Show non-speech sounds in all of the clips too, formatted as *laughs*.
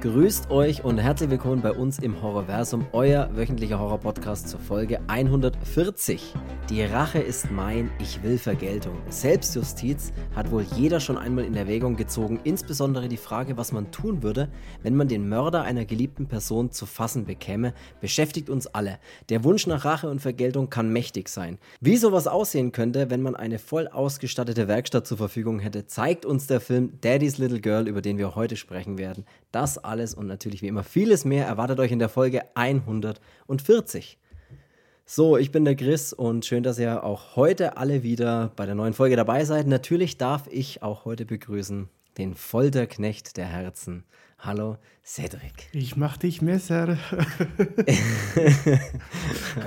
Grüßt euch und herzlich willkommen bei uns im Horrorversum, euer wöchentlicher Horror-Podcast zur Folge 140. Die Rache ist mein, ich will Vergeltung. Selbstjustiz hat wohl jeder schon einmal in Erwägung gezogen, insbesondere die Frage, was man tun würde, wenn man den Mörder einer geliebten Person zu fassen bekäme, beschäftigt uns alle. Der Wunsch nach Rache und Vergeltung kann mächtig sein. Wie sowas aussehen könnte, wenn man eine voll ausgestattete Werkstatt zur Verfügung hätte, zeigt uns der Film Daddy's Little Girl, über den wir heute sprechen werden. Das alles und natürlich wie immer vieles mehr erwartet euch in der Folge 140. So, ich bin der Chris und schön, dass ihr auch heute alle wieder bei der neuen Folge dabei seid. Natürlich darf ich auch heute begrüßen den Folterknecht der Herzen. Hallo, Cedric. Ich mach dich Messer. *laughs*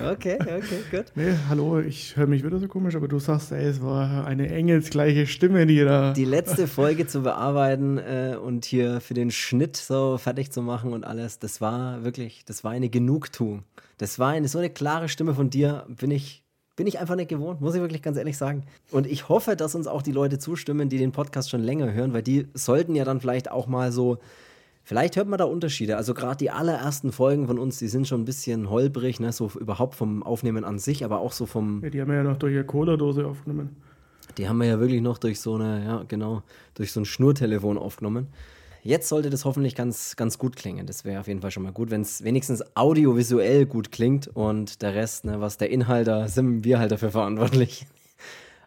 okay, okay, gut. Nee, hallo, ich höre mich wieder so komisch, aber du sagst, ey, es war eine engelsgleiche Stimme, die da. Die letzte Folge zu bearbeiten äh, und hier für den Schnitt so fertig zu machen und alles, das war wirklich, das war eine Genugtuung. Das war eine so eine klare Stimme von dir, bin ich bin ich einfach nicht gewohnt, muss ich wirklich ganz ehrlich sagen. Und ich hoffe, dass uns auch die Leute zustimmen, die den Podcast schon länger hören, weil die sollten ja dann vielleicht auch mal so Vielleicht hört man da Unterschiede. Also gerade die allerersten Folgen von uns, die sind schon ein bisschen holprig, ne? so überhaupt vom Aufnehmen an sich, aber auch so vom. Ja, die haben wir ja noch durch eine Cola-Dose aufgenommen. Die haben wir ja wirklich noch durch so eine, ja genau, durch so ein Schnurtelefon aufgenommen. Jetzt sollte das hoffentlich ganz, ganz gut klingen. Das wäre auf jeden Fall schon mal gut, wenn es wenigstens audiovisuell gut klingt und der Rest, ne, was der Inhalt, da sind wir halt dafür verantwortlich.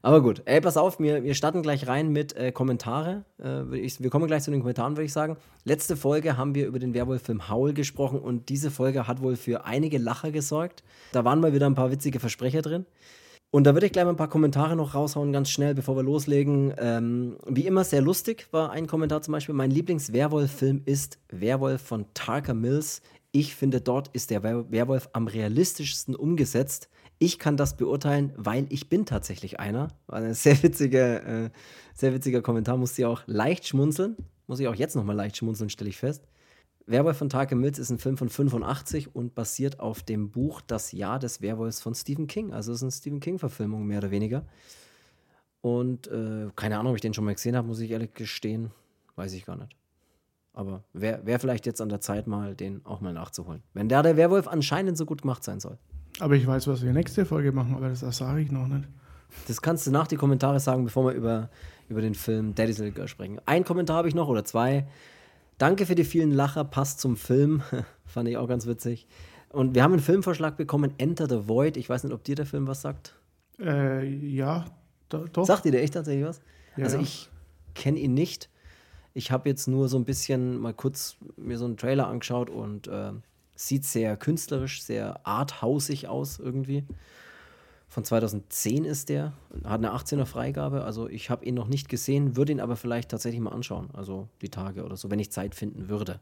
Aber gut, ey, pass auf, wir, wir starten gleich rein mit äh, Kommentare. Äh, ich, wir kommen gleich zu den Kommentaren, würde ich sagen. Letzte Folge haben wir über den Werwolf-Film Howl gesprochen und diese Folge hat wohl für einige Lacher gesorgt. Da waren mal wieder ein paar witzige Versprecher drin. Und da würde ich gleich mal ein paar Kommentare noch raushauen, ganz schnell, bevor wir loslegen. Ähm, wie immer sehr lustig war ein Kommentar zum Beispiel. Mein Lieblings-Werwolf-Film ist Werwolf von Tarker Mills. Ich finde, dort ist der Werwolf am realistischsten umgesetzt. Ich kann das beurteilen, weil ich bin tatsächlich einer. War ein sehr witziger, äh, sehr witziger Kommentar, musste ich auch leicht schmunzeln. Muss ich auch jetzt nochmal leicht schmunzeln, stelle ich fest. Werwolf von Tage Mills ist ein Film von 85 und basiert auf dem Buch Das Jahr des Werwolfs von Stephen King. Also es ist eine Stephen King-Verfilmung, mehr oder weniger. Und äh, keine Ahnung, ob ich den schon mal gesehen habe, muss ich ehrlich gestehen. Weiß ich gar nicht. Aber wäre wär vielleicht jetzt an der Zeit, mal den auch mal nachzuholen. Wenn da der Werwolf anscheinend so gut gemacht sein soll. Aber ich weiß, was wir nächste Folge machen, aber das, sage ich noch nicht. Das kannst du nach die Kommentare sagen, bevor wir über, über den Film Daddy's Little Girl sprechen. Ein Kommentar habe ich noch oder zwei. Danke für die vielen Lacher, passt zum Film. *laughs* Fand ich auch ganz witzig. Und wir haben einen Filmvorschlag bekommen, Enter the Void. Ich weiß nicht, ob dir der Film was sagt. Äh, ja, do, doch. Sagt dir der echt tatsächlich was? Ja, also ich kenne ihn nicht. Ich habe jetzt nur so ein bisschen mal kurz mir so einen Trailer angeschaut und äh, Sieht sehr künstlerisch, sehr arthausig aus irgendwie. Von 2010 ist der, hat eine 18er Freigabe. Also ich habe ihn noch nicht gesehen, würde ihn aber vielleicht tatsächlich mal anschauen. Also die Tage oder so, wenn ich Zeit finden würde.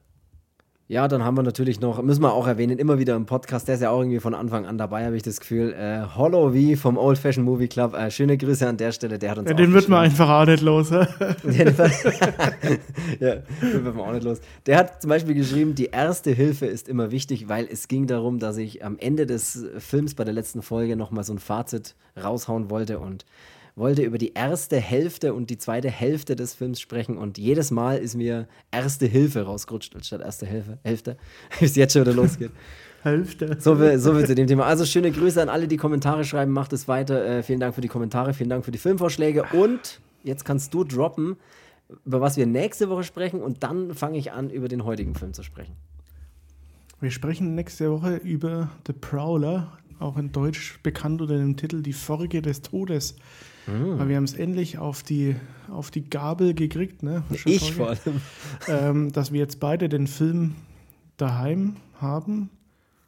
Ja, dann haben wir natürlich noch, müssen wir auch erwähnen, immer wieder im Podcast, der ist ja auch irgendwie von Anfang an dabei, habe ich das Gefühl. Äh, Hollow V vom Old Fashion Movie Club. Äh, schöne Grüße an der Stelle, der hat uns ja, Den wird man einfach auch nicht los. *laughs* ja, den wird *laughs* man auch nicht los. Der hat zum Beispiel geschrieben, die erste Hilfe ist immer wichtig, weil es ging darum, dass ich am Ende des Films bei der letzten Folge nochmal so ein Fazit raushauen wollte und wollte über die erste Hälfte und die zweite Hälfte des Films sprechen und jedes Mal ist mir erste Hilfe rausgerutscht anstatt erste Hilfe, Hälfte, *laughs* bis es jetzt schon wieder losgeht. *laughs* Hälfte. So viel, so viel zu dem Thema. Also schöne Grüße an alle, die Kommentare schreiben. Macht es weiter. Äh, vielen Dank für die Kommentare, vielen Dank für die Filmvorschläge und jetzt kannst du droppen, über was wir nächste Woche sprechen und dann fange ich an, über den heutigen Film zu sprechen. Wir sprechen nächste Woche über The Prowler, auch in Deutsch bekannt unter dem Titel Die Folge des Todes. Mhm. Weil wir haben es endlich auf die, auf die Gabel gekriegt, ne? Ich vor allem. Ähm, dass wir jetzt beide den Film daheim haben.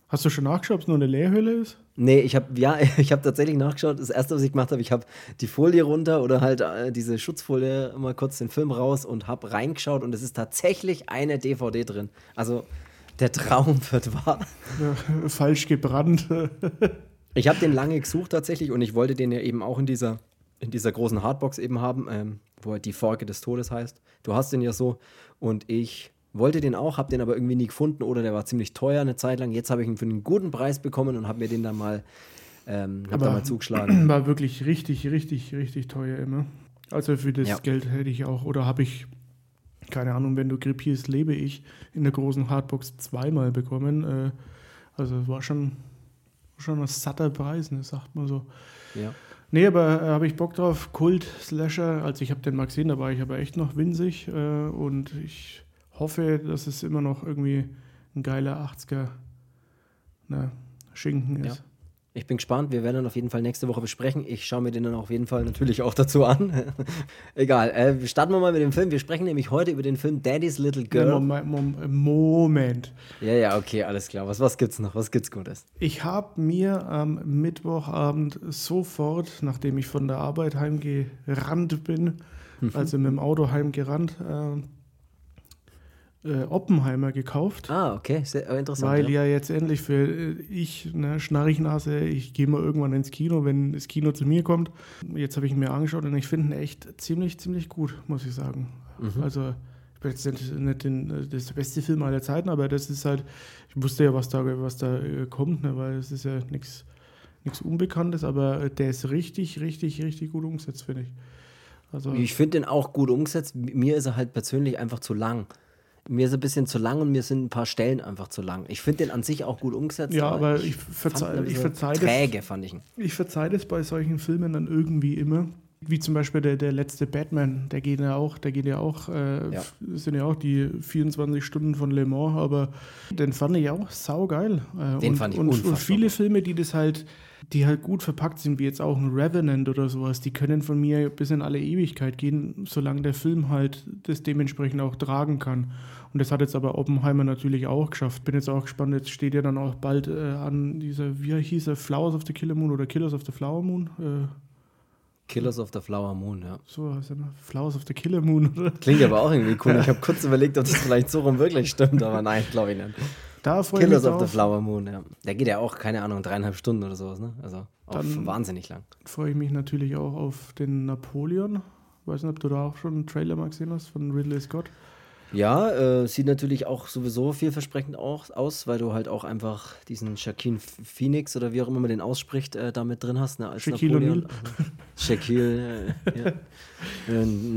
Hast du schon nachgeschaut, ob es nur eine Leerhülle ist? Nee, ich habe ja, *laughs* ich habe tatsächlich nachgeschaut. Das erste, was ich gemacht habe, ich habe die Folie runter oder halt äh, diese Schutzfolie mal kurz den Film raus und habe reingeschaut und es ist tatsächlich eine DVD drin. Also der Traum wird wahr. Ja, *laughs* falsch gebrannt. *laughs* ich habe den lange gesucht tatsächlich und ich wollte den ja eben auch in dieser in dieser großen Hardbox eben haben, ähm, wo halt die Forke des Todes heißt. Du hast den ja so und ich wollte den auch, habe den aber irgendwie nie gefunden oder der war ziemlich teuer eine Zeit lang. Jetzt habe ich ihn für einen guten Preis bekommen und habe mir den dann mal, ähm, hab da mal zugeschlagen. *clears throat* War wirklich richtig, richtig, richtig teuer immer. Also für das ja. Geld hätte ich auch, oder habe ich keine Ahnung, wenn du gripierst, lebe ich, in der großen Hardbox zweimal bekommen. Äh, also war schon, schon ein satter Preis, ne, sagt man so. Ja. Nee, aber äh, habe ich Bock drauf. Kult, Slasher, also ich habe den mal gesehen, da war ich aber echt noch winzig äh, und ich hoffe, dass es immer noch irgendwie ein geiler 80er ne, Schinken ist. Ja. Ich bin gespannt. Wir werden dann auf jeden Fall nächste Woche besprechen. Ich schaue mir den dann auf jeden Fall natürlich auch dazu an. *laughs* Egal. Äh, starten wir mal mit dem Film. Wir sprechen nämlich heute über den Film Daddy's Little Girl. Moment. Ja, ja, okay, alles klar. Was, was gibt's noch? Was gibt's Gutes? Ich habe mir am Mittwochabend sofort, nachdem ich von der Arbeit heimgerannt bin, mhm. also mit dem Auto heimgerannt, äh, äh, Oppenheimer gekauft. Ah, okay, sehr äh, interessant. Weil ja, ja jetzt endlich für äh, ich, ne, Schnarchnase, ich gehe mal irgendwann ins Kino, wenn das Kino zu mir kommt. Jetzt habe ich ihn mir angeschaut und ich finde ihn echt ziemlich, ziemlich gut, muss ich sagen. Mhm. Also, ich bin jetzt nicht, nicht den, äh, das beste Film aller Zeiten, aber das ist halt, ich wusste ja, was da, was da kommt, ne, weil es ist ja nichts nichts Unbekanntes, aber der ist richtig, richtig, richtig gut umgesetzt, finde ich. Also ich finde den auch gut umgesetzt. Mir ist er halt persönlich einfach zu lang mir ist ein bisschen zu lang und mir sind ein paar Stellen einfach zu lang. Ich finde den an sich auch gut umgesetzt. Ja, aber ich, verzeih, ich verzeihe träge, das, fand ich ihn. Ich verzeihe das bei solchen Filmen dann irgendwie immer. Wie zum Beispiel der, der letzte Batman, der geht ja auch, der geht ja auch, äh, ja. sind ja auch die 24 Stunden von Le Mans, aber den fand ich auch saugeil. Äh, den und, fand ich und, und viele Filme, die das halt die halt gut verpackt sind, wie jetzt auch ein Revenant oder sowas, die können von mir bis in alle Ewigkeit gehen, solange der Film halt das dementsprechend auch tragen kann. Und das hat jetzt aber Oppenheimer natürlich auch geschafft. Bin jetzt auch gespannt, jetzt steht ja dann auch bald äh, an dieser, wie hieß er, Flowers of the Killer Moon oder Killers of the Flower Moon? Äh, Killers of the Flower Moon, ja. So heißt er, ne? Flowers of the Killer Moon, oder? Klingt aber auch irgendwie cool. Ich *laughs* habe kurz überlegt, ob das vielleicht so rum wirklich stimmt, aber nein, glaube ich nicht. Da Killers of the Flower Moon, ja. Der geht ja auch, keine Ahnung, dreieinhalb Stunden oder sowas, ne? Also wahnsinnig lang. Freue ich mich natürlich auch auf den Napoleon. Weiß nicht, ob du da auch schon einen Trailer mal gesehen hast von Ridley Scott. Ja, äh, sieht natürlich auch sowieso vielversprechend auch aus, weil du halt auch einfach diesen Shaquille Phoenix oder wie auch immer man den ausspricht, äh, da mit drin hast. Ne, als Shaquille O'Neal. Shaquille, *laughs* äh, ja.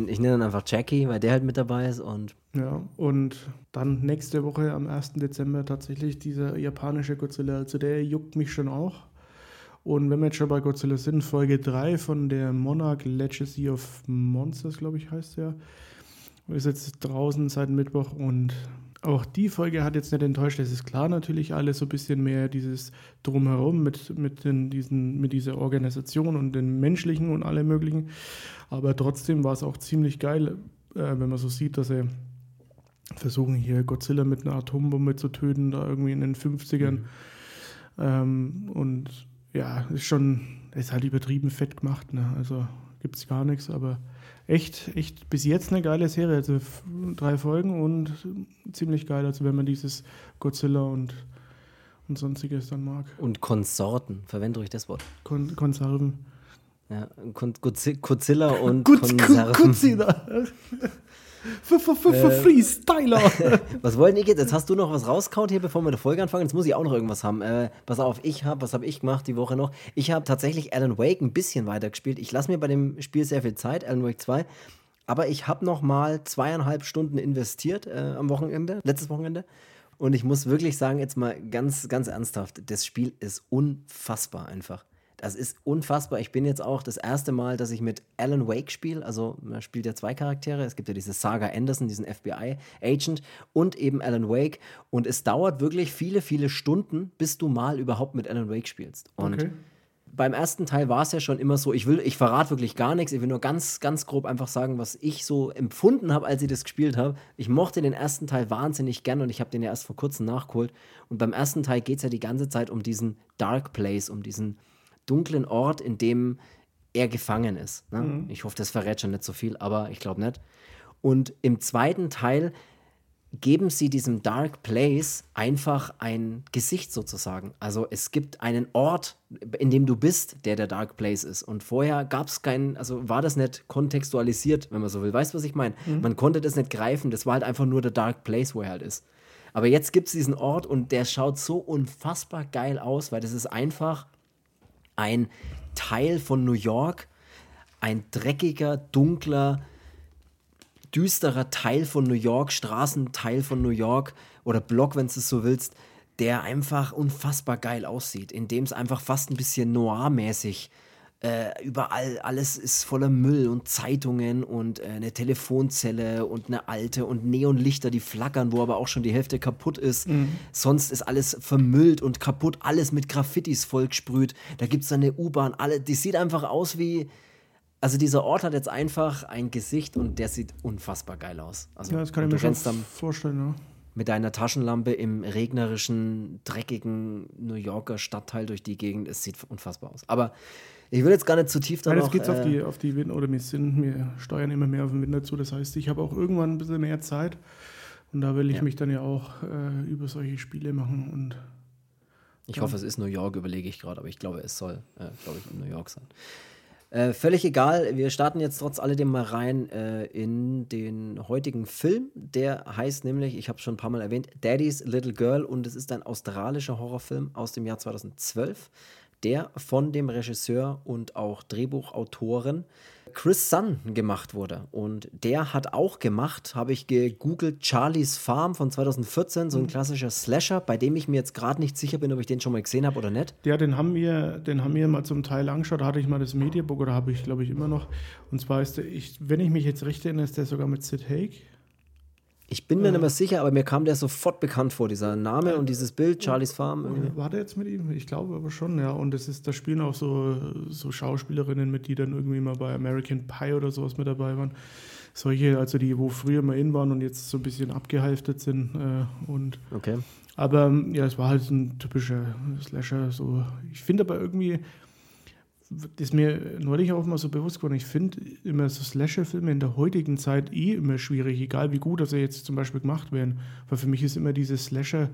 Ich nenne ihn einfach Jackie, weil der halt mit dabei ist. Und ja, und dann nächste Woche am 1. Dezember tatsächlich dieser japanische Godzilla. Also der juckt mich schon auch. Und wenn wir jetzt schon bei Godzilla sind, Folge 3 von der Monarch Legacy of Monsters, glaube ich, heißt der. Ist jetzt draußen seit Mittwoch und auch die Folge hat jetzt nicht enttäuscht. Es ist klar natürlich alles so ein bisschen mehr dieses Drumherum mit, mit, den, diesen, mit dieser Organisation und den menschlichen und allem möglichen. Aber trotzdem war es auch ziemlich geil, äh, wenn man so sieht, dass sie versuchen hier Godzilla mit einer Atombombe zu töten, da irgendwie in den 50ern. Mhm. Ähm, und ja, ist schon, ist halt übertrieben fett gemacht. Ne? Also gibt es gar nichts, aber echt, echt bis jetzt eine geile Serie. Also drei Folgen und ziemlich geil, also wenn man dieses Godzilla und, und sonstiges dann mag. Und Konsorten, verwende ruhig das Wort. Kon Konserven. Ja, Godzilla und Konserven. Godzilla. *laughs* Äh, Freestyler. *laughs* was wollen ich jetzt? Jetzt hast du noch was rauskaut hier, bevor wir die Folge anfangen. Jetzt muss ich auch noch irgendwas haben. Äh, pass auf, ich habe, was habe ich gemacht die Woche noch? Ich habe tatsächlich Alan Wake ein bisschen weitergespielt. Ich lasse mir bei dem Spiel sehr viel Zeit, Alan Wake 2. Aber ich habe noch mal zweieinhalb Stunden investiert äh, am Wochenende, letztes Wochenende. Und ich muss wirklich sagen, jetzt mal ganz, ganz ernsthaft, das Spiel ist unfassbar einfach. Das ist unfassbar. Ich bin jetzt auch das erste Mal, dass ich mit Alan Wake spiele. Also, man spielt ja zwei Charaktere. Es gibt ja diese Saga Anderson, diesen FBI-Agent und eben Alan Wake. Und es dauert wirklich viele, viele Stunden, bis du mal überhaupt mit Alan Wake spielst. Und okay. beim ersten Teil war es ja schon immer so, ich will, ich verrate wirklich gar nichts. Ich will nur ganz, ganz grob einfach sagen, was ich so empfunden habe, als ich das gespielt habe. Ich mochte den ersten Teil wahnsinnig gern und ich habe den ja erst vor kurzem nachgeholt. Und beim ersten Teil geht es ja die ganze Zeit um diesen Dark Place, um diesen dunklen Ort, in dem er gefangen ist. Ne? Mhm. Ich hoffe, das verrät schon nicht so viel, aber ich glaube nicht. Und im zweiten Teil geben sie diesem Dark Place einfach ein Gesicht sozusagen. Also es gibt einen Ort, in dem du bist, der der Dark Place ist. Und vorher gab es keinen, also war das nicht kontextualisiert, wenn man so will. Weißt du, was ich meine? Mhm. Man konnte das nicht greifen, das war halt einfach nur der Dark Place, wo er halt ist. Aber jetzt gibt es diesen Ort und der schaut so unfassbar geil aus, weil das ist einfach ein Teil von New York, ein dreckiger, dunkler, düsterer Teil von New York, Straßenteil von New York oder Block, wenn du es so willst, der einfach unfassbar geil aussieht, in dem es einfach fast ein bisschen noir-mäßig äh, überall alles ist voller Müll und Zeitungen und äh, eine Telefonzelle und eine alte und Neonlichter, die flackern, wo aber auch schon die Hälfte kaputt ist. Mhm. Sonst ist alles vermüllt und kaputt, alles mit Graffitis vollgesprüht. Da gibt es eine U-Bahn, alle, die sieht einfach aus wie. Also dieser Ort hat jetzt einfach ein Gesicht und der sieht unfassbar geil aus. Also, ja, das kann ich mir schon vorstellen, ja mit deiner Taschenlampe im regnerischen, dreckigen New Yorker Stadtteil durch die Gegend. Es sieht unfassbar aus. Aber ich will jetzt gar nicht zu tief da Nein, noch, geht äh, auf die, auf die Winter, oder wir sind, wir steuern immer mehr auf den Winter zu. Das heißt, ich habe auch irgendwann ein bisschen mehr Zeit. Und da will ich ja. mich dann ja auch äh, über solche Spiele machen. Und ich hoffe, es ist New York, überlege ich gerade, aber ich glaube, es soll, äh, glaube ich, in New York sein. Äh, völlig egal, wir starten jetzt trotz alledem mal rein äh, in den heutigen Film. Der heißt nämlich, ich habe es schon ein paar Mal erwähnt, Daddy's Little Girl und es ist ein australischer Horrorfilm aus dem Jahr 2012 der von dem Regisseur und auch Drehbuchautoren Chris Sun gemacht wurde. Und der hat auch gemacht, habe ich gegoogelt, Charlie's Farm von 2014, so ein mhm. klassischer Slasher, bei dem ich mir jetzt gerade nicht sicher bin, ob ich den schon mal gesehen habe oder nicht. Ja, den haben wir, den haben wir mal zum Teil angeschaut. Da hatte ich mal das Mediabook oder habe ich, glaube ich, immer noch. Und zwar ist der, ich, wenn ich mich jetzt recht erinnere, ist der sogar mit Sid Haig. Ich bin mir nicht mehr sicher, aber mir kam der sofort bekannt vor, dieser Name und dieses Bild, Charlie's Farm. War der jetzt mit ihm? Ich glaube aber schon, ja. Und es ist, da spielen auch so, so Schauspielerinnen mit, die dann irgendwie mal bei American Pie oder sowas mit dabei waren. Solche, also die, wo früher mal in waren und jetzt so ein bisschen abgehalftet sind. Äh, und okay. Aber ja, es war halt ein typischer Slasher. So. Ich finde aber irgendwie, das ist mir neulich auch mal so bewusst geworden. Ich finde immer so Slasher-Filme in der heutigen Zeit eh immer schwierig, egal wie gut sie jetzt zum Beispiel gemacht werden. Weil für mich ist immer dieses Slasher,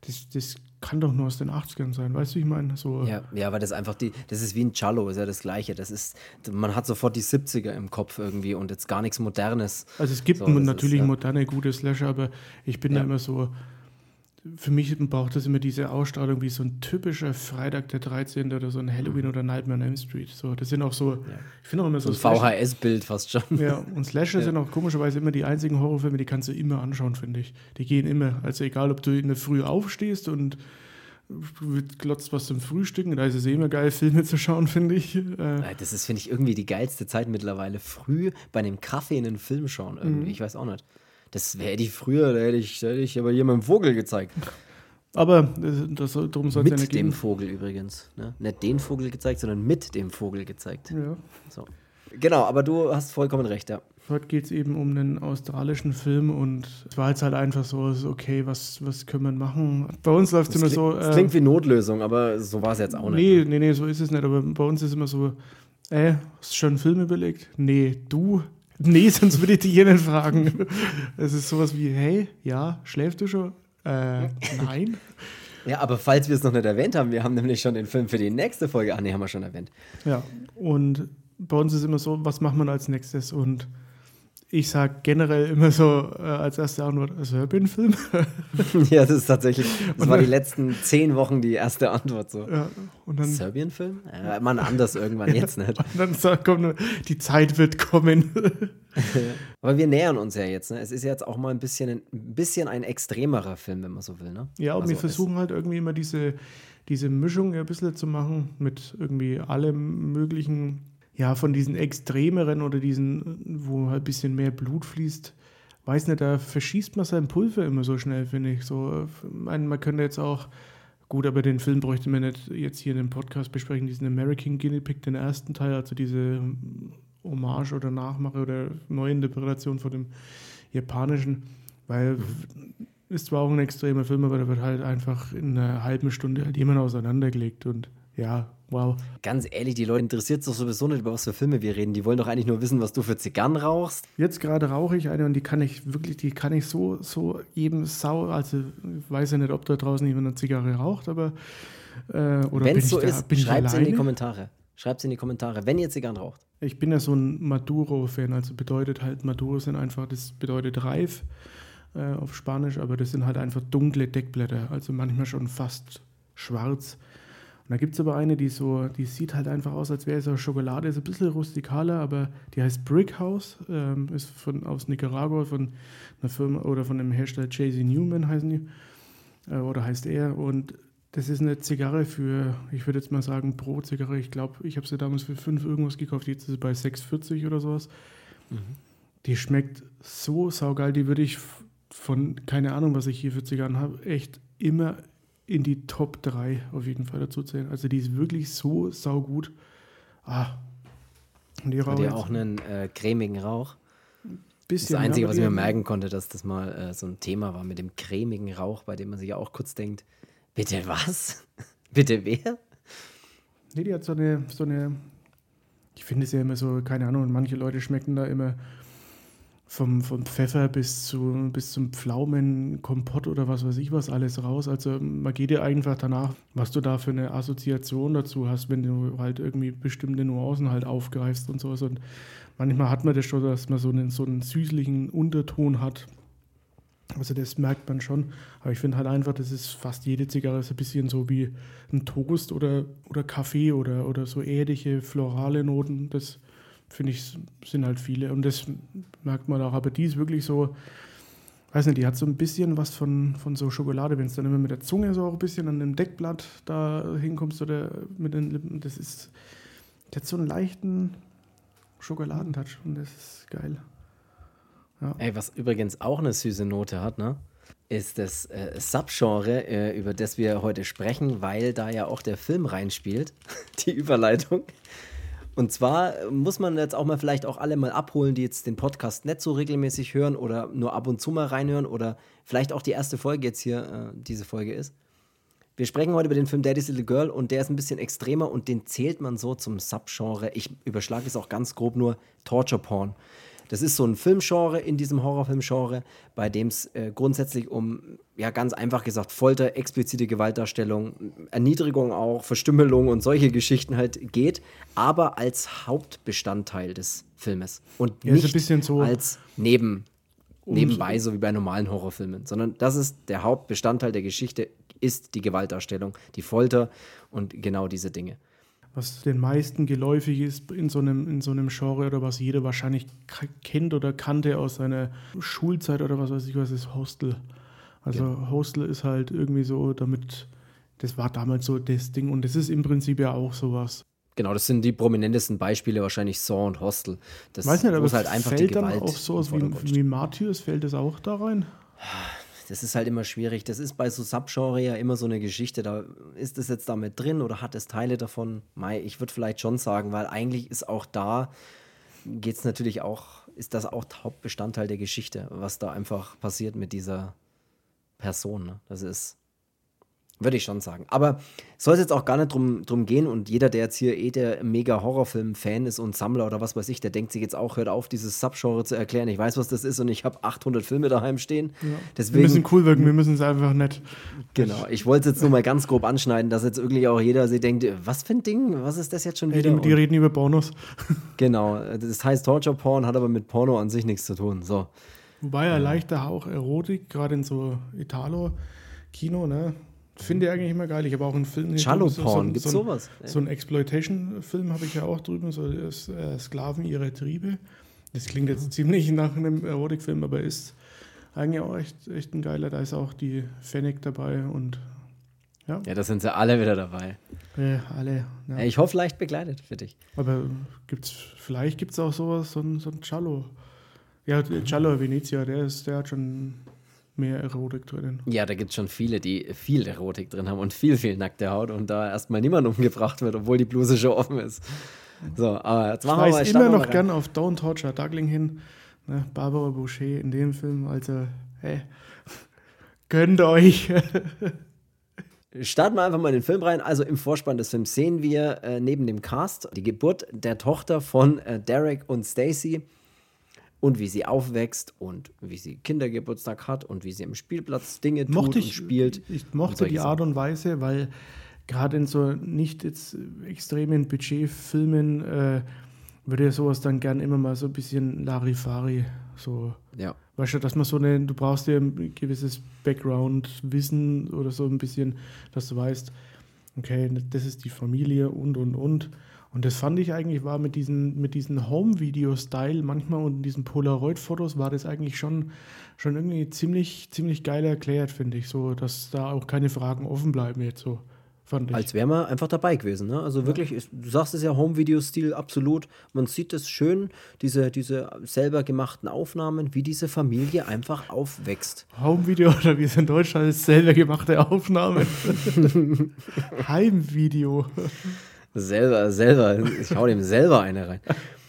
das, das kann doch nur aus den 80ern sein, weißt du, ich meine? So, ja, ja, weil das einfach die, das ist wie ein Cello, ist ja das Gleiche. Das ist, man hat sofort die 70er im Kopf irgendwie und jetzt gar nichts Modernes. Also es gibt so, natürlich ist, ja. moderne, gute Slasher, aber ich bin ja. da immer so, für mich braucht das immer diese Ausstrahlung wie so ein typischer Freitag der 13. oder so ein Halloween mhm. oder Nightmare on Elm Street. So, das sind auch so, ja. ich finde auch immer so. so ein VHS-Bild fast schon. Ja, und Slasher *laughs* ja. sind auch komischerweise immer die einzigen Horrorfilme, die kannst du immer anschauen, finde ich. Die gehen immer. Also egal, ob du in der Früh aufstehst und glotzt was zum Frühstücken, da ist es eh immer geil, Filme zu schauen, finde ich. Äh, das ist, finde ich, irgendwie die geilste Zeit mittlerweile. Früh bei einem Kaffee in einen Film schauen irgendwie. Mhm. Ich weiß auch nicht. Das wäre ich früher, da hätte ich, da hätte ich aber jemandem Vogel gezeigt. Aber das, das, darum soll es ja nicht Mit dem Vogel übrigens. Ne? Nicht den Vogel gezeigt, sondern mit dem Vogel gezeigt. Ja. So. Genau, aber du hast vollkommen recht, ja. Heute geht es eben um einen australischen Film und es war jetzt halt einfach so, okay, was, was können wir machen? Bei uns läuft es immer so. Äh, klingt wie Notlösung, aber so war es jetzt auch nicht. Nee, ne? nee, nee, so ist es nicht. Aber bei uns ist immer so, äh, hast du schon einen Film überlegt? Nee, du? Nee, sonst würde ich dich jenen fragen. Es ist sowas wie, hey, ja, schläfst du schon? Äh, *laughs* nein. Ja, aber falls wir es noch nicht erwähnt haben, wir haben nämlich schon den Film für die nächste Folge. Ah, nee, haben wir schon erwähnt. Ja, und bei uns ist immer so, was macht man als nächstes? Und ich sage generell immer so äh, als erste Antwort Serbien-Film. *laughs* ja, das ist tatsächlich, das und war dann, die letzten zehn Wochen die erste Antwort so. Ja, Serbien-Film? Ja, man anders irgendwann, jetzt nicht. *laughs* Und dann sagt, komm, die Zeit wird kommen. *laughs* Aber wir nähern uns ja jetzt. Ne? Es ist jetzt auch mal ein bisschen ein, bisschen ein extremerer Film, wenn man so will. Ne? Ja, und also wir versuchen halt irgendwie immer diese, diese Mischung ein bisschen zu machen mit irgendwie allem möglichen ja, von diesen extremeren oder diesen, wo halt ein bisschen mehr Blut fließt, weiß nicht, da verschießt man sein Pulver immer so schnell, finde ich. So, man, man könnte jetzt auch, gut, aber den Film bräuchte man nicht jetzt hier in dem Podcast besprechen, diesen American Guinea Pig, den ersten Teil, also diese Hommage oder Nachmache oder Neuinterpretation von dem japanischen, weil mhm. ist zwar auch ein extremer Film, aber da wird halt einfach in einer halben Stunde halt jemand auseinandergelegt und ja, wow. Ganz ehrlich, die Leute interessiert es doch sowieso nicht, über was für Filme wir reden. Die wollen doch eigentlich nur wissen, was du für Zigarren rauchst. Jetzt gerade rauche ich eine und die kann ich wirklich, die kann ich so, so eben sau, also ich weiß ja nicht, ob da draußen jemand eine Zigarre raucht, aber äh, oder Wenn es so da, ist, schreibt es in die Kommentare. Schreibt es in die Kommentare, wenn ihr Zigarren raucht. Ich bin ja so ein Maduro-Fan, also bedeutet halt, Maduro sind einfach, das bedeutet reif äh, auf Spanisch, aber das sind halt einfach dunkle Deckblätter, also manchmal schon fast schwarz. Und da gibt es aber eine, die so, die sieht halt einfach aus, als wäre es so Schokolade, ist ein bisschen rustikaler, aber die heißt Brick House, ähm, ist von, aus Nicaragua, von einer Firma oder von einem Hersteller Jay-Z Newman heißen die, äh, oder heißt er. Und das ist eine Zigarre für, ich würde jetzt mal sagen, pro Zigarre. Ich glaube, ich habe sie damals für 5 irgendwas gekauft, jetzt ist sie bei 6,40 oder sowas. Mhm. Die schmeckt so saugeil, die würde ich von, keine Ahnung, was ich hier für Zigarren habe, echt immer in die Top 3 auf jeden Fall dazu zählen. Also die ist wirklich so saugut. Ah. Und die Hat ja auch einen äh, cremigen Rauch. Bisschen, das Einzige, ja, was ich mir merken konnte, dass das mal äh, so ein Thema war mit dem cremigen Rauch, bei dem man sich ja auch kurz denkt, bitte was? *laughs* bitte wer? Nee, die hat so eine, so eine, ich finde es ja immer so, keine Ahnung, manche Leute schmecken da immer vom, vom Pfeffer bis, zu, bis zum Pflaumenkompott oder was weiß ich was alles raus. Also man geht ja einfach danach, was du da für eine Assoziation dazu hast, wenn du halt irgendwie bestimmte Nuancen halt aufgreifst und sowas. Und manchmal hat man das schon, dass man so einen, so einen süßlichen Unterton hat. Also das merkt man schon. Aber ich finde halt einfach, das ist fast jede Zigarre so ein bisschen so wie ein Toast oder, oder Kaffee oder, oder so erdige, florale Noten. Das finde ich, sind halt viele. Und das merkt man auch. Aber die ist wirklich so, weiß nicht, die hat so ein bisschen was von, von so Schokolade, wenn es dann immer mit der Zunge so auch ein bisschen an dem Deckblatt da hinkommst oder mit den Lippen. Das ist, die hat so einen leichten Schokoladentouch und das ist geil. Ja. Ey, was übrigens auch eine süße Note hat, ne? Ist das äh, Subgenre, äh, über das wir heute sprechen, weil da ja auch der Film reinspielt, *laughs* die Überleitung. Und zwar muss man jetzt auch mal vielleicht auch alle mal abholen, die jetzt den Podcast nicht so regelmäßig hören oder nur ab und zu mal reinhören oder vielleicht auch die erste Folge jetzt hier, äh, diese Folge ist. Wir sprechen heute über den Film Daddy's Little Girl und der ist ein bisschen extremer und den zählt man so zum Subgenre. Ich überschlage es auch ganz grob nur Torture Porn. Das ist so ein Filmgenre in diesem Horrorfilmgenre, bei dem es äh, grundsätzlich um, ja, ganz einfach gesagt, Folter, explizite Gewaltdarstellung, Erniedrigung auch, Verstümmelung und solche Geschichten halt geht, aber als Hauptbestandteil des Filmes und ja, nicht so als Neben, nebenbei, so wie bei normalen Horrorfilmen, sondern das ist der Hauptbestandteil der Geschichte, ist die Gewaltdarstellung, die Folter und genau diese Dinge was den meisten geläufig ist in so einem, in so einem Genre oder was jeder wahrscheinlich kennt oder kannte aus seiner Schulzeit oder was weiß ich was, ist Hostel. Also ja. Hostel ist halt irgendwie so, damit, das war damals so das Ding und das ist im Prinzip ja auch sowas. Genau, das sind die prominentesten Beispiele, wahrscheinlich Saw und Hostel. Das Weiß nicht, aber halt einfach fällt die Gewalt dann auch sowas wie, wie Martyrs, fällt das auch da rein? *sighs* das ist halt immer schwierig. Das ist bei so Subgenre ja immer so eine Geschichte. Da ist es jetzt damit drin oder hat es Teile davon? Mai, ich würde vielleicht schon sagen, weil eigentlich ist auch da, geht es natürlich auch, ist das auch Hauptbestandteil der Geschichte, was da einfach passiert mit dieser Person. Ne? Das ist würde ich schon sagen. Aber soll es jetzt auch gar nicht drum, drum gehen und jeder, der jetzt hier eh der mega Horrorfilm-Fan ist und Sammler oder was weiß ich, der denkt sich jetzt auch, hört auf, dieses Subgenre zu erklären. Ich weiß, was das ist und ich habe 800 Filme daheim stehen. Ja. Deswegen, wir müssen cool wirken, wir müssen es einfach nicht. Genau, ich wollte es jetzt nur mal ganz grob anschneiden, dass jetzt wirklich auch jeder sich denkt, was für ein Ding, was ist das jetzt schon wieder? Die, die reden über Pornos. *laughs* Genau, das heißt Torture Porn, hat aber mit Porno an sich nichts zu tun. So. Wobei ja leichter Hauch Erotik, gerade in so Italo-Kino, ne? Finde ich eigentlich immer geil. Ich habe auch einen Film. Porn, so, gibt's so sowas? So einen Exploitation-Film habe ich ja auch drüben, so äh, Sklaven ihrer Triebe. Das klingt jetzt ziemlich nach einem Erotikfilm, aber ist eigentlich auch echt, echt ein geiler. Da ist auch die Fennec dabei und ja. Ja, da sind sie alle wieder dabei. Ja, alle. Ja. Ich hoffe, leicht begleitet für dich. Aber gibt's, vielleicht gibt es auch sowas, so ein, so ein Cello. Ja, Cello Venezia, der, ist, der hat schon mehr Erotik drin. Ja, da gibt es schon viele, die viel Erotik drin haben und viel, viel nackte Haut und da erstmal niemand umgebracht wird, obwohl die Bluse schon offen ist. So, aber jetzt machen ich wir mal. Immer noch gern auf Don't Torture Duckling hin. Ne, Barbara Boucher in dem Film, also, hey, *laughs* gönnt euch. Starten wir einfach mal in den Film rein. Also im Vorspann des Films sehen wir äh, neben dem Cast die Geburt der Tochter von äh, Derek und Stacy und wie sie aufwächst und wie sie Kindergeburtstag hat und wie sie am Spielplatz Dinge tut mochte und ich, spielt. Ich mochte die Art und Weise, weil gerade in so nicht jetzt extremen Budgetfilmen äh, würde ja sowas dann gern immer mal so ein bisschen Larifari so. Ja. Weißt du, dass man so eine, du brauchst ja ein gewisses Background-Wissen oder so ein bisschen, dass du weißt, okay, das ist die Familie und, und, und. Und das fand ich eigentlich, war mit diesen, mit diesen Home-Video-Style manchmal und diesen Polaroid-Fotos war das eigentlich schon, schon irgendwie ziemlich, ziemlich geil erklärt, finde ich. So, dass da auch keine Fragen offen bleiben jetzt so. Fand ich. Als wäre man einfach dabei gewesen. Ne? Also wirklich, ist, du sagst es ja, Home-Video-Stil absolut. Man sieht es schön, diese, diese selber gemachten Aufnahmen, wie diese Familie einfach aufwächst. Home-Video oder wie es in Deutschland ist, selber gemachte Aufnahmen. *laughs* Heimvideo. Selber, selber. Ich hau dem selber eine rein.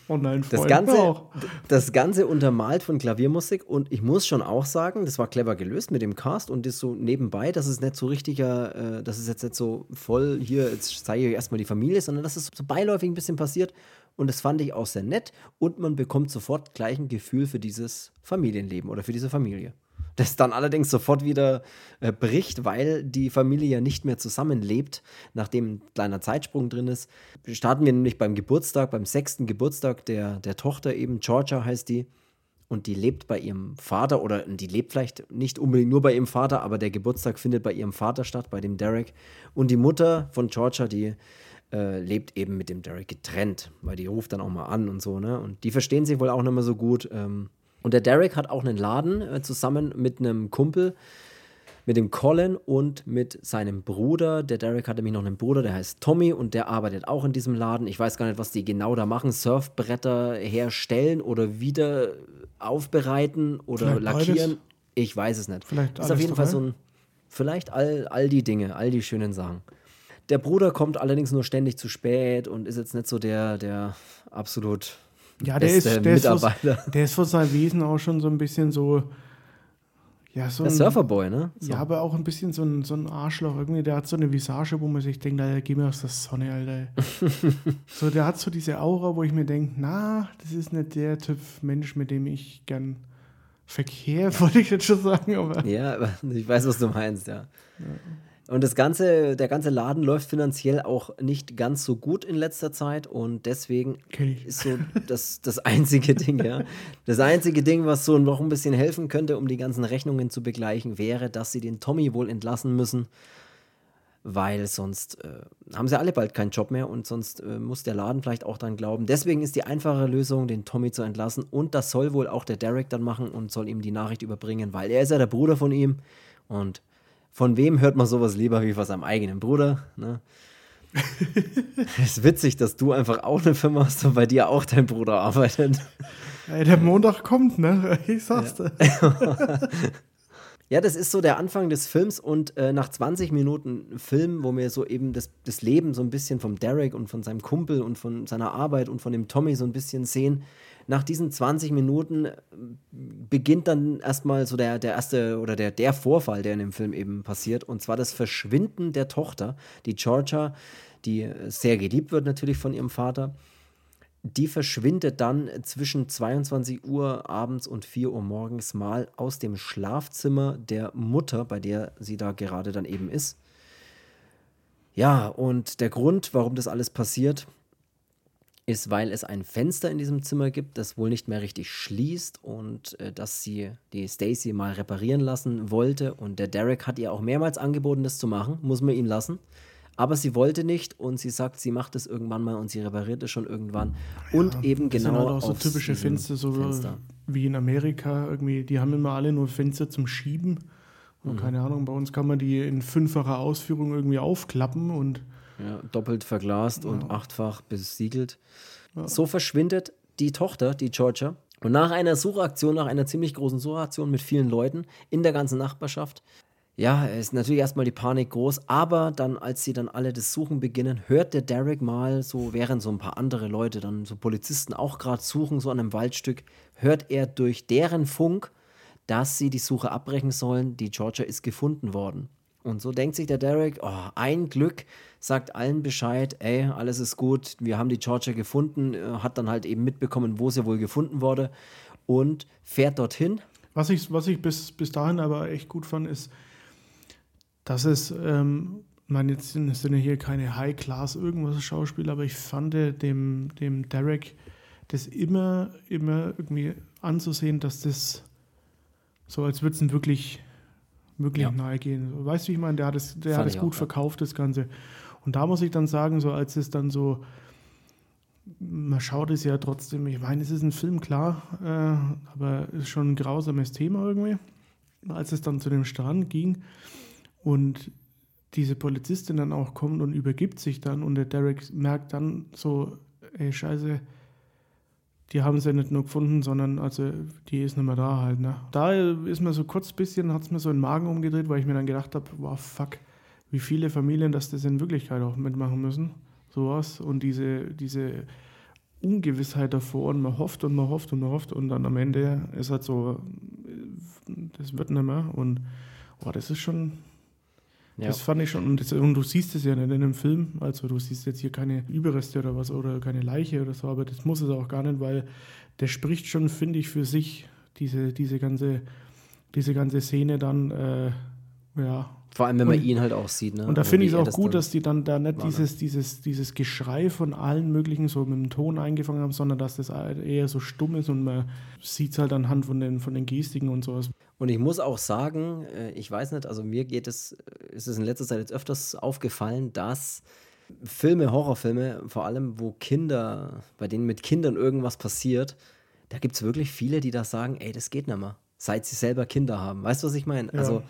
Oh nein, Das Ganze, auch. das Ganze untermalt von Klaviermusik und ich muss schon auch sagen, das war clever gelöst mit dem Cast und das so nebenbei, dass es nicht so richtiger, äh, dass es jetzt nicht so voll hier, jetzt zeige ich erstmal die Familie, sondern dass es so beiläufig ein bisschen passiert und das fand ich auch sehr nett und man bekommt sofort gleich ein Gefühl für dieses Familienleben oder für diese Familie. Das dann allerdings sofort wieder äh, bricht, weil die Familie ja nicht mehr zusammenlebt, nachdem ein kleiner Zeitsprung drin ist. Starten wir nämlich beim Geburtstag, beim sechsten Geburtstag der, der Tochter eben, Georgia heißt die. Und die lebt bei ihrem Vater oder die lebt vielleicht nicht unbedingt nur bei ihrem Vater, aber der Geburtstag findet bei ihrem Vater statt, bei dem Derek. Und die Mutter von Georgia, die äh, lebt eben mit dem Derek getrennt, weil die ruft dann auch mal an und so, ne? Und die verstehen sich wohl auch nicht mehr so gut. Ähm, und der Derek hat auch einen Laden äh, zusammen mit einem Kumpel, mit dem Colin und mit seinem Bruder. Der Derek hat nämlich noch einen Bruder, der heißt Tommy und der arbeitet auch in diesem Laden. Ich weiß gar nicht, was die genau da machen. Surfbretter herstellen oder wieder aufbereiten oder Vielleicht lackieren. beides. Ich weiß es nicht. Vielleicht ist auf jeden Fall so ein, vielleicht all, all die Dinge, all die schönen Sachen. Der Bruder kommt allerdings nur ständig zu spät und ist jetzt nicht so der, der absolut Ja, der ist, der, ist von, Mitarbeiter. der ist von seinem Wesen auch schon so ein bisschen so. Ja, so Der ein, Surferboy, ne? So. Ja, aber auch ein bisschen so ein, so ein Arschloch. Irgendwie, der hat so eine Visage, wo man sich denkt, Alter, geh mir aus der Sonne, Alter. *laughs* so, der hat so diese Aura, wo ich mir denke, na, das ist nicht der Typ Mensch, mit dem ich gern Verkehr, *laughs* wollte ich jetzt schon sagen, aber Ja, ich weiß, was du meinst, ja. Und das ganze, der ganze Laden läuft finanziell auch nicht ganz so gut in letzter Zeit. Und deswegen ist so das, das einzige Ding, ja. Das einzige Ding, was so noch ein bisschen helfen könnte, um die ganzen Rechnungen zu begleichen, wäre, dass sie den Tommy wohl entlassen müssen, weil sonst äh, haben sie alle bald keinen Job mehr und sonst äh, muss der Laden vielleicht auch dann glauben. Deswegen ist die einfache Lösung, den Tommy zu entlassen. Und das soll wohl auch der Derek dann machen und soll ihm die Nachricht überbringen, weil er ist ja der Bruder von ihm. Und von wem hört man sowas lieber wie von seinem eigenen Bruder? Ne? *laughs* Es ist witzig, dass du einfach auch eine Firma hast und bei dir auch dein Bruder arbeitet. Ey, der Montag kommt, ne? Ich sag's dir. *laughs* Ja, das ist so der Anfang des Films und äh, nach 20 Minuten Film, wo wir so eben das, das Leben so ein bisschen vom Derek und von seinem Kumpel und von seiner Arbeit und von dem Tommy so ein bisschen sehen, nach diesen 20 Minuten äh, beginnt dann erstmal so der, der erste oder der, der Vorfall, der in dem Film eben passiert, und zwar das Verschwinden der Tochter, die Georgia, die äh, sehr geliebt wird natürlich von ihrem Vater. Die verschwindet dann zwischen 22 Uhr abends und 4 Uhr morgens mal aus dem Schlafzimmer der Mutter, bei der sie da gerade dann eben ist. Ja, und der Grund, warum das alles passiert, ist, weil es ein Fenster in diesem Zimmer gibt, das wohl nicht mehr richtig schließt und äh, dass sie die Stacy mal reparieren lassen wollte. Und der Derek hat ihr auch mehrmals angeboten, das zu machen, muss man ihm lassen. Aber sie wollte nicht und sie sagt, sie macht es irgendwann mal und sie repariert es schon irgendwann. und eben Das genau sind halt auch so typische Fenster, so Fenster. wie in Amerika irgendwie. Die haben immer alle nur Fenster zum Schieben. Und Mhm. keine Ahnung, bei uns kann man die in fünffacher Ausführung irgendwie aufklappen und Ja, doppelt verglast und achtfach besiegelt. So verschwindet die Tochter, die Georgia. Und nach einer Suchaktion, nach einer ziemlich großen Suchaktion mit vielen Leuten in der ganzen Nachbarschaft, ja, ist natürlich erstmal die Panik groß, aber dann, als sie dann alle das Suchen beginnen, hört der Derek mal, so während so ein paar andere Leute, dann so Polizisten auch gerade suchen, so an einem Waldstück, hört er durch deren Funk, dass sie die Suche abbrechen sollen, die Georgia ist gefunden worden. Und so denkt sich der Derek, oh, ein Glück, sagt allen Bescheid, ey, alles ist gut, wir haben die Georgia gefunden, äh, hat dann halt eben mitbekommen, wo sie wohl gefunden wurde und fährt dorthin. Was ich, was ich bis, bis dahin aber echt gut fand, ist, dass es, ähm, meine, jetzt sind, hier keine High-Class irgendwas Schauspieler, aber ich fand dem, dem Derek das immer, immer irgendwie anzusehen, dass das so, als würde es wirklich, wirklich Ja. nahe gehen. Weißt du, wie ich meine? Der hat es, der Fand hat es gut auch, verkauft, das Ganze. Und da muss ich dann sagen, so als es dann so, man schaut es ja trotzdem, ich meine, es ist ein Film, klar, äh, aber es ist schon ein grausames Thema irgendwie. Als es dann zu dem Strand ging und diese Polizistin dann auch kommt und übergibt sich dann und der Derek merkt dann so, ey, scheiße, die haben sie nicht nur gefunden, sondern also die ist nicht mehr da halt. Ne? Da ist mir so kurz ein bisschen, hat es mir so den Magen umgedreht, weil ich mir dann gedacht habe, wow, fuck, wie viele Familien das das in Wirklichkeit auch mitmachen müssen. Sowas. Und diese, diese Ungewissheit davor und man hofft und man hofft und man hofft und dann am Ende ist halt so, das wird nicht mehr. Und oh, das ist schon, ja. Das fand ich schon. Und, und, du siehst es ja nicht in dem Film. Also du siehst jetzt hier keine Überreste oder was oder keine Leiche oder so, aber das muss es auch gar nicht, weil der spricht schon, finde ich, für sich, diese, diese, ganze, diese ganze Szene dann, äh, ja, vor allem, wenn man und, ihn halt auch sieht. Ne? Und da finde ich es auch gut, dass die dann da nicht dieses, dieses, dieses Geschrei von allen möglichen so mit dem Ton eingefangen haben, sondern dass das eher so stumm ist und man sieht es halt anhand von den, von den Gestiken und sowas. Und ich muss auch sagen, äh, ich weiß nicht, also mir geht es, äh, ist es in letzter Zeit jetzt öfters aufgefallen, dass Filme, Horrorfilme, vor allem, wo Kinder, bei denen mit Kindern irgendwas passiert, da gibt es wirklich viele, die da sagen, ey, das geht nicht mehr, seit sie selber Kinder haben. Weißt du, was ich meine? Ja. Also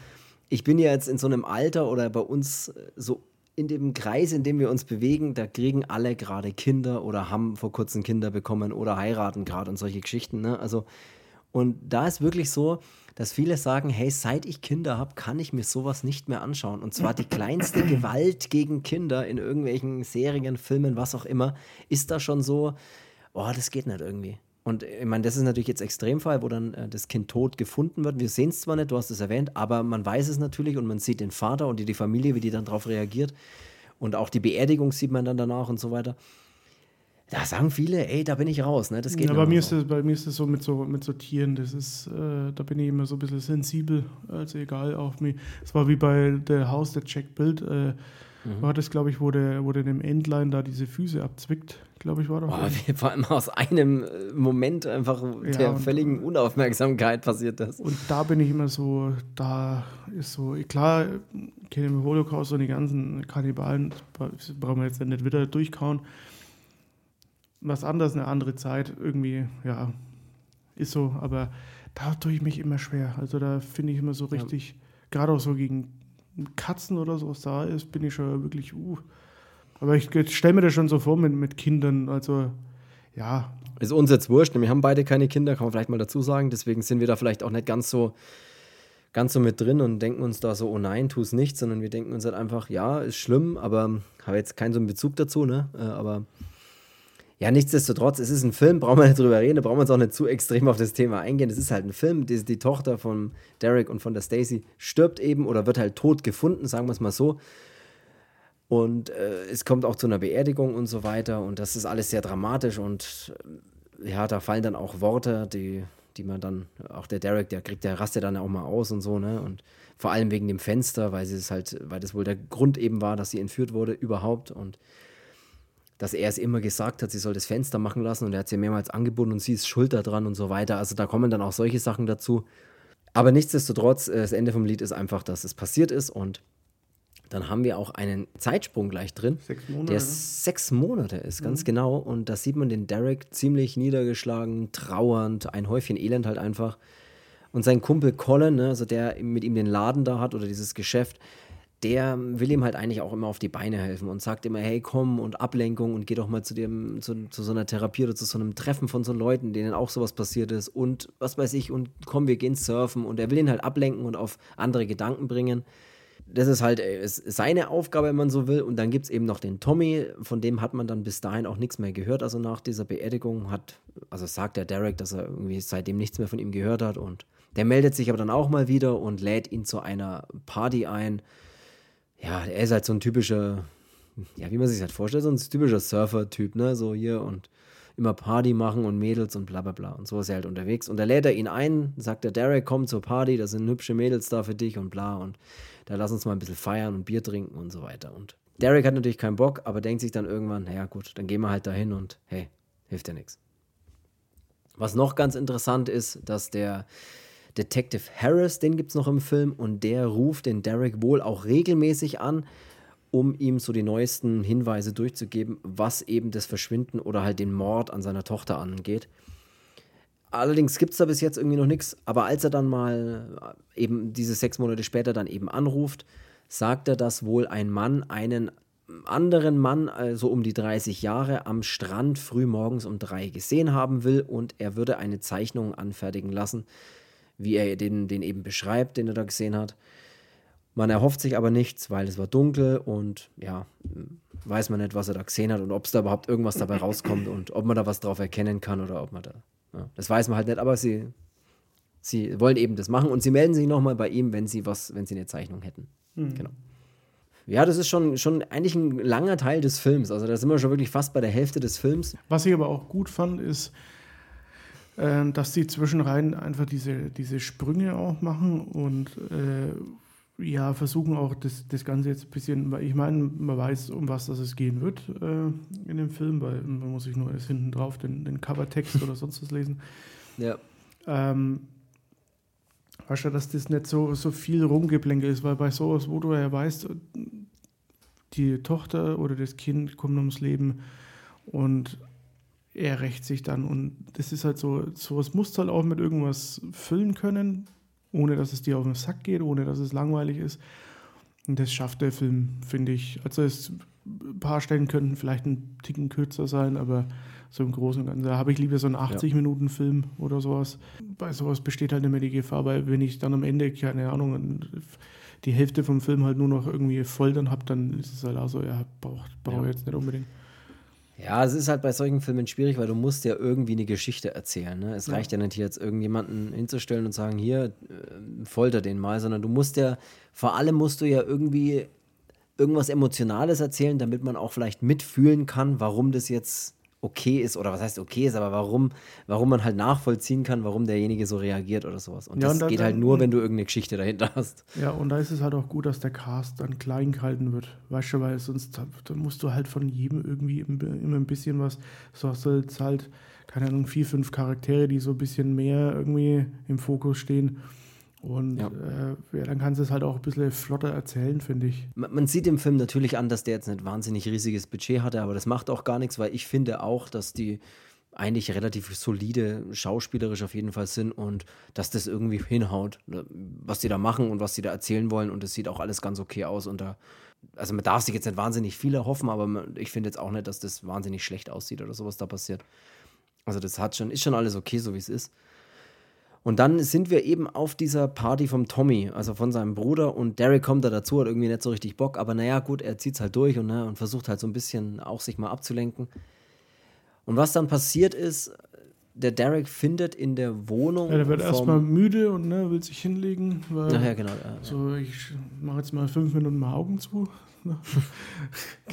ich bin ja jetzt in so einem Alter oder bei uns äh, so in dem Kreis, in dem wir uns bewegen, da kriegen alle gerade Kinder oder haben vor kurzem Kinder bekommen oder heiraten gerade und solche Geschichten. Ne? Also, und da ist wirklich so, dass viele sagen, hey, seit ich Kinder habe, kann ich mir sowas nicht mehr anschauen. Und zwar die *clears throat* kleinste Gewalt gegen Kinder in irgendwelchen Serien, Filmen, was auch immer, ist da schon so, oh, das geht nicht irgendwie. Und ich meine, das ist natürlich jetzt Extremfall, wo dann äh, das Kind tot gefunden wird. Wir sehen es zwar nicht, du hast es erwähnt, aber man weiß es natürlich und man sieht den Vater und die, die Familie, wie die dann darauf reagiert. Und auch die Beerdigung sieht man dann danach und so weiter. Da sagen viele, ey, da bin ich raus, ne? Das geht ja, bei mir, ist das, bei mir ist es so mit so mit so Tieren, das ist, äh, da bin ich immer so ein bisschen sensibel, also egal auch mir. Es war wie bei der Haus der Jack Bild, äh, mhm. war das, glaube ich, wo der, wo der dem Endline da diese Füße abzwickt glaube ich, war doch. Boah, vor allem aus einem äh, Moment einfach ja, der völligen Unaufmerksamkeit passiert das. Und da bin ich immer so, da ist so, klar, kenne ich im Holocaust und die ganzen Kannibalen, brauchen wir jetzt nicht wieder durchkauen. Was anderes, eine andere Zeit, irgendwie, ja, ist so, aber da tue ich mich immer schwer. Also da finde ich immer so richtig, ja. gerade auch so gegen Katzen oder so, was da ist, bin ich schon wirklich, uh, aber ich stelle mir das schon so vor mit, mit Kindern. Also, ja. Ist uns jetzt wurscht. Wir haben beide keine Kinder, kann man vielleicht mal dazu sagen. Deswegen sind wir da vielleicht auch nicht ganz so, ganz so mit drin und denken uns da so, oh nein, tu es nicht, sondern wir denken uns halt einfach, ja, ist schlimm, aber habe jetzt keinen so einen Bezug dazu, ne? Äh, aber ja, nichtsdestotrotz, es ist ein Film, brauchen wir nicht drüber reden, da brauchen wir uns auch nicht zu extrem auf das Thema eingehen. Es ist halt ein Film, die, die Tochter von Derek und von der Stacy stirbt eben oder wird halt tot gefunden, sagen wir es mal so. Und äh, es kommt auch zu einer Beerdigung und so weiter. Und das ist alles sehr dramatisch. Und äh, ja, da fallen dann auch Worte, die, die man dann, auch der Derek, der kriegt, der rastet dann auch mal aus und so, ne? Und vor allem wegen dem Fenster, weil sie es halt, weil das wohl der Grund eben war, dass sie entführt wurde überhaupt. Und dass er es immer gesagt hat, sie soll das Fenster machen lassen und er hat sie mehrmals angebunden und sie ist schuld daran und so weiter. Also da kommen dann auch solche Sachen dazu. Aber nichtsdestotrotz, äh, das Ende vom Lied ist einfach, dass es passiert ist und dann haben wir auch einen Zeitsprung gleich drin, sechs Monate, der sechs Monate ist, ganz mhm. genau. Und da sieht man den Derek ziemlich niedergeschlagen, trauernd, ein Häufchen Elend halt einfach. Und sein Kumpel Colin, ne, also der mit ihm den Laden da hat oder dieses Geschäft, der will ihm halt eigentlich auch immer auf die Beine helfen und sagt immer, hey, komm und Ablenkung und geh doch mal zu dem, zu, zu so einer Therapie oder zu so einem Treffen von so Leuten, denen auch sowas passiert ist und was weiß ich und komm, wir gehen surfen und er will ihn halt ablenken und auf andere Gedanken bringen das ist halt äh, ist seine Aufgabe, wenn man so will. Und dann gibt es eben noch den Tommy, von dem hat man dann bis dahin auch nichts mehr gehört. Also nach dieser Beerdigung hat, also sagt der Derek, dass er irgendwie seitdem nichts mehr von ihm gehört hat. Und der meldet sich aber dann auch mal wieder und lädt ihn zu einer Party ein. Ja, er ist halt so ein typischer, ja, wie man sich halt vorstellt, so ein typischer Surfer-Typ, ne? So hier und immer Party machen und Mädels und bla bla bla. Und so ist er halt unterwegs. Und da lädt er ihn ein, sagt der Derek, komm zur Party, da sind hübsche Mädels da für dich und bla. Und da lass uns mal ein bisschen feiern und Bier trinken und so weiter. Und Derek hat natürlich keinen Bock, aber denkt sich dann irgendwann, naja gut, dann gehen wir halt dahin und hey, hilft ja nichts. Was noch ganz interessant ist, dass der Detective Harris, den gibt es noch im Film, und der ruft den Derek wohl auch regelmäßig an um ihm so die neuesten Hinweise durchzugeben, was eben das Verschwinden oder halt den Mord an seiner Tochter angeht. Allerdings gibt es da bis jetzt irgendwie noch nichts, aber als er dann mal äh, eben diese sechs Monate später dann eben anruft, sagt er, dass wohl ein Mann einen anderen Mann, also um die 30 Jahre, am Strand früh morgens um drei gesehen haben will und er würde eine Zeichnung anfertigen lassen, wie er den, den eben beschreibt, den er da gesehen hat. Man erhofft sich aber nichts, weil es war dunkel und ja, weiß man nicht, was er da gesehen hat und ob es da überhaupt irgendwas dabei rauskommt und ob man da was drauf erkennen kann oder ob man da. Ja, das weiß man halt nicht, aber sie, sie wollen eben das machen und sie melden sich nochmal bei ihm, wenn sie was, wenn sie eine Zeichnung hätten. Mhm. Genau. Ja, das ist schon, schon eigentlich ein langer Teil des Films. Also da sind wir schon wirklich fast bei der Hälfte des Films. Was ich aber auch gut fand, ist, äh, dass die zwischenrein einfach diese, diese Sprünge auch machen und äh, ja, versuchen auch das, das Ganze jetzt ein bisschen, weil ich meine, man weiß, um was das es gehen wird äh, in dem Film, weil man muss sich nur erst hinten drauf den, den Covertext oder sonst was lesen. *laughs* Ja. Ähm, weißt du, dass das nicht so, so viel Rumgeblänke ist, weil bei sowas, wo du ja weißt, die Tochter oder das Kind kommt ums Leben und er rächt sich dann und das ist halt so, sowas musst du halt auch mit irgendwas füllen können, ohne dass es dir auf den Sack geht, ohne dass es langweilig ist. Und das schafft der Film, finde ich. Also es, ein paar Stellen könnten vielleicht ein Ticken kürzer sein, aber so im Großen und Ganzen. Da habe ich lieber so einen 80-Minuten-Film oder sowas. Bei sowas besteht halt immer die Gefahr, weil wenn ich dann am Ende, keine Ahnung, die Hälfte vom Film halt nur noch irgendwie voll dann habe, dann ist es halt auch so, ja, brauche brauch ja. jetzt nicht unbedingt. Ja, es ist halt bei solchen Filmen schwierig, weil du musst ja irgendwie eine Geschichte erzählen. Ne? Es ja. reicht ja nicht, hier jetzt irgendjemanden hinzustellen und sagen, hier, äh, folter den mal, sondern du musst ja, vor allem musst du ja irgendwie irgendwas Emotionales erzählen, damit man auch vielleicht mitfühlen kann, warum das jetzt okay ist, oder was heißt okay ist, aber warum, warum man halt nachvollziehen kann, warum derjenige so reagiert oder sowas. Und ja, das und geht halt nur, wenn du irgendeine Geschichte dahinter hast. Ja, und da ist es halt auch gut, dass der Cast dann klein gehalten wird. Weißt du, weil sonst dann musst du halt von jedem irgendwie immer ein bisschen was, so hast du jetzt halt, keine Ahnung, vier, fünf Charaktere, die so ein bisschen mehr irgendwie im Fokus stehen. Und ja. Äh, ja, dann kannst du es halt auch ein bisschen flotter erzählen, finde ich. Man, man, sieht im Film natürlich an, dass der jetzt nicht wahnsinnig riesiges Budget hatte, aber das macht auch gar nichts, weil ich finde auch, dass die eigentlich relativ solide schauspielerisch auf jeden Fall sind und dass das irgendwie hinhaut, ne, was die da machen und was sie da erzählen wollen und es sieht auch alles ganz okay aus und da also man darf sich jetzt nicht wahnsinnig viel erhoffen, aber ich finde jetzt auch nicht, dass das wahnsinnig schlecht aussieht oder sowas da passiert. Also das hat schon, ist schon alles okay, so wie es ist. Und dann sind wir eben auf dieser Party vom Tommy, also von seinem Bruder. Und Derek kommt da dazu, hat irgendwie nicht so richtig Bock. Aber naja, gut, er zieht es halt durch und, ne, und versucht halt so ein bisschen auch sich mal abzulenken. Und was dann passiert ist, der Derek findet in der Wohnung. Ja, der wird erstmal müde und ne, will sich hinlegen. Weil Ach ja, genau. Ja, so, ich mache jetzt mal fünf Minuten mal Augen zu. *laughs*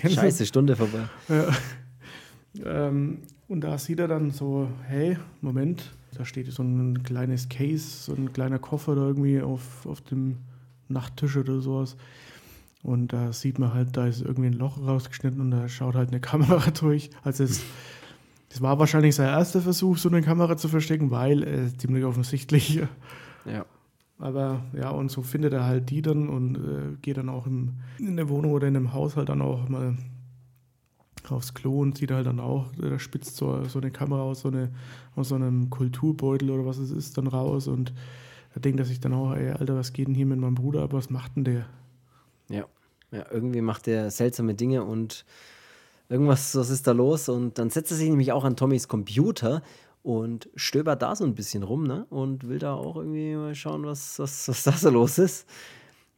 Scheiße, Stunde vorbei. Ja. Ähm, und da sieht er dann so: hey, Moment, da steht so ein kleines Case, so ein kleiner Koffer da irgendwie auf, auf dem Nachttisch oder sowas. Und da sieht man halt, da ist irgendwie ein Loch rausgeschnitten und da schaut halt eine *laughs* Kamera durch. Also es, es war wahrscheinlich sein erster Versuch, so eine Kamera zu verstecken, weil es äh, ziemlich offensichtlich. *laughs* Ja. Aber ja, und so findet er halt die dann und äh, geht dann auch im, in der Wohnung oder in dem Haus halt dann auch mal aufs Klo und sieht halt dann auch, da spitzt so, so eine Kamera aus so, eine, aus so einem Kulturbeutel oder was es ist dann raus und da denkt er sich dann auch, ey, Alter, was geht denn hier mit meinem Bruder ab, was macht denn der? Ja, ja irgendwie macht der seltsame Dinge und irgendwas, was ist da los? Und dann setzt er sich nämlich auch an Tommys Computer und stöbert da so ein bisschen rum, ne? Und will da auch irgendwie mal schauen, was, was, was da so los ist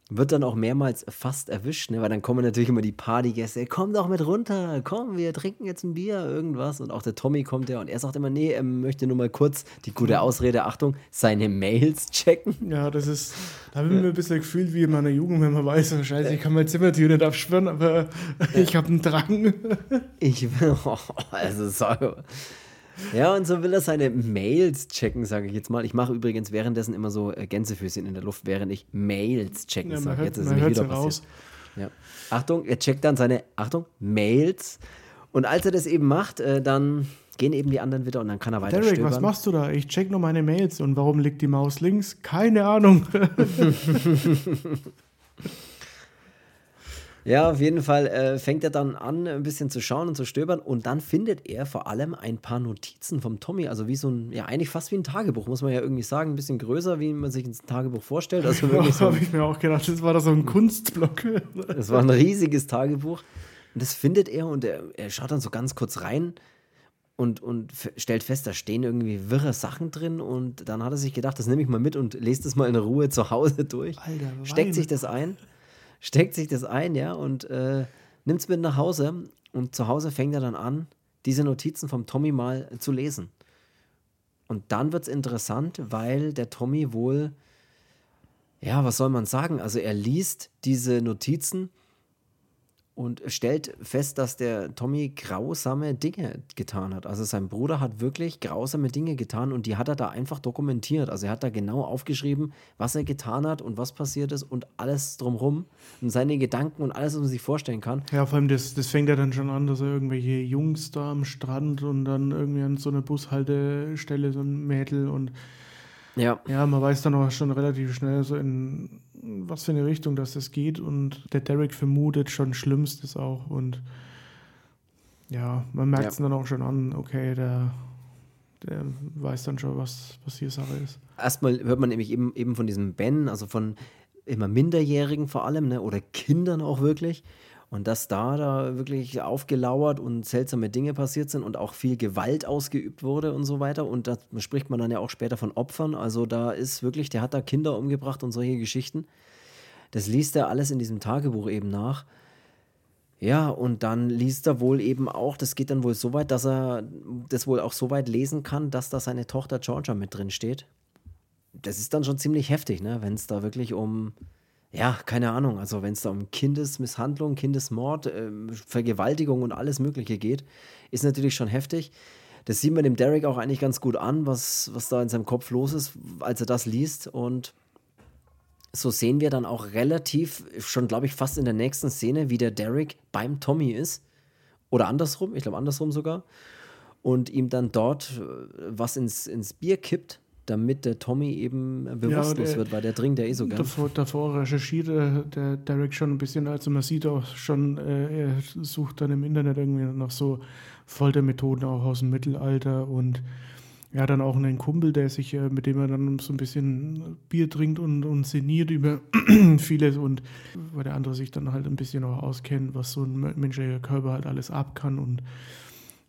wird dann auch mehrmals fast erwischt, ne? weil dann kommen natürlich immer die Partygäste, komm doch mit runter, komm, wir trinken jetzt ein Bier, irgendwas. Und auch der Tommy kommt ja und er sagt immer, nee, er möchte nur mal kurz die gute Ausrede, Achtung, seine Mails checken. Ja, das ist, da habe ich mir ein bisschen gefühlt wie in meiner Jugend, wenn man weiß, oh, scheiße, ich kann mein Zimmertür nicht abschwören, aber *laughs* ich habe einen Drang. ich will, *laughs* oh, also sorry. Ja, und so will er seine Mails checken, sage ich jetzt mal. Ich mache übrigens währenddessen immer so äh, Gänsefüßchen in der Luft, während ich Mails checken ja, sage. Jetzt ist es nämlich wieder passiert. Ja. Achtung, er checkt dann seine, Achtung, Mails. Und als er das eben macht, äh, dann gehen eben die anderen wieder und dann kann er weiter Derek, stöbern. was machst du da? Ich check nur meine Mails. Und warum liegt die Maus links? Keine Ahnung. *laughs* *laughs* Ja, auf jeden Fall äh, fängt er dann an, ein bisschen zu schauen und zu stöbern und dann findet er vor allem ein paar Notizen vom Tommy, also wie so ein, ja, eigentlich fast wie ein Tagebuch, muss man ja irgendwie sagen, ein bisschen größer, wie man sich ein Tagebuch vorstellt. Also *laughs* wirklich so. habe ich mir auch gedacht, das war da so ein Kunstblock. *laughs* Das war ein riesiges Tagebuch und das findet er und er, er schaut dann so ganz kurz rein und, und stellt fest, da stehen irgendwie wirre Sachen drin und dann hat er sich gedacht, das nehme ich mal mit und lest es mal in Ruhe zu Hause durch. Alter, Steckt sich das ein steckt sich das ein, ja, und äh, nimmt es mit nach Hause. Und zu Hause fängt er dann an, diese Notizen vom Tommy mal zu lesen. Und dann wird es interessant, weil der Tommy wohl, ja, was soll man sagen? Also er liest diese Notizen und stellt fest, dass der Tommy grausame Dinge getan hat. Also sein Bruder hat wirklich grausame Dinge getan und die hat er da einfach dokumentiert. Also er hat da genau aufgeschrieben, was er getan hat und was passiert ist und alles drumherum und seine Gedanken und alles, was man sich vorstellen kann. Ja, vor allem das, das fängt ja dann schon an, dass er irgendwelche Jungs da am Strand und dann irgendwie an so einer Bushaltestelle so ein Mädel und ja. Ja, man weiß dann auch schon relativ schnell so in was für eine Richtung das, das geht und der Derek vermutet schon Schlimmstes auch und ja, man merkt es ja. dann auch schon an, okay, der, der weiß dann schon, was, was hier Sache ist. Erstmal hört man nämlich eben, eben von diesem Ben, also von immer Minderjährigen vor allem, ne, oder Kindern auch wirklich. Und dass da da wirklich aufgelauert und seltsame Dinge passiert sind und auch viel Gewalt ausgeübt wurde und so weiter. Und da spricht man dann ja auch später von Opfern. Also da ist wirklich, der hat da Kinder umgebracht und solche Geschichten. Das liest er alles in diesem Tagebuch eben nach. Ja, und dann liest er wohl eben auch, das geht dann wohl so weit, dass er das wohl auch so weit lesen kann, dass da seine Tochter Georgia mit drin steht. Das ist dann schon ziemlich heftig, ne? wenn es da wirklich um ja, keine Ahnung, also wenn es da um Kindesmisshandlung, Kindesmord, äh, Vergewaltigung und alles Mögliche geht, ist natürlich schon heftig. Das sieht man dem Derek auch eigentlich ganz gut an, was, was da in seinem Kopf los ist, als er das liest. Und so sehen wir dann auch relativ, schon glaube ich, fast in der nächsten Szene, wie der Derek beim Tommy ist. Oder andersrum, ich glaube andersrum sogar. Und ihm dann dort äh, was ins, ins Bier kippt damit der Tommy eben bewusstlos ja, wird, weil der dringt ja eh so gern. Davor, davor recherchiert der Derek schon ein bisschen, also man sieht auch schon, äh, er sucht dann im Internet irgendwie nach so Foltermethoden auch aus dem Mittelalter und er hat dann auch einen Kumpel, der sich, äh, mit dem er dann so ein bisschen Bier trinkt und, und sinniert über *clears throat* vieles und weil der andere sich dann halt ein bisschen auch auskennt, was so ein menschlicher Körper halt alles ab kann und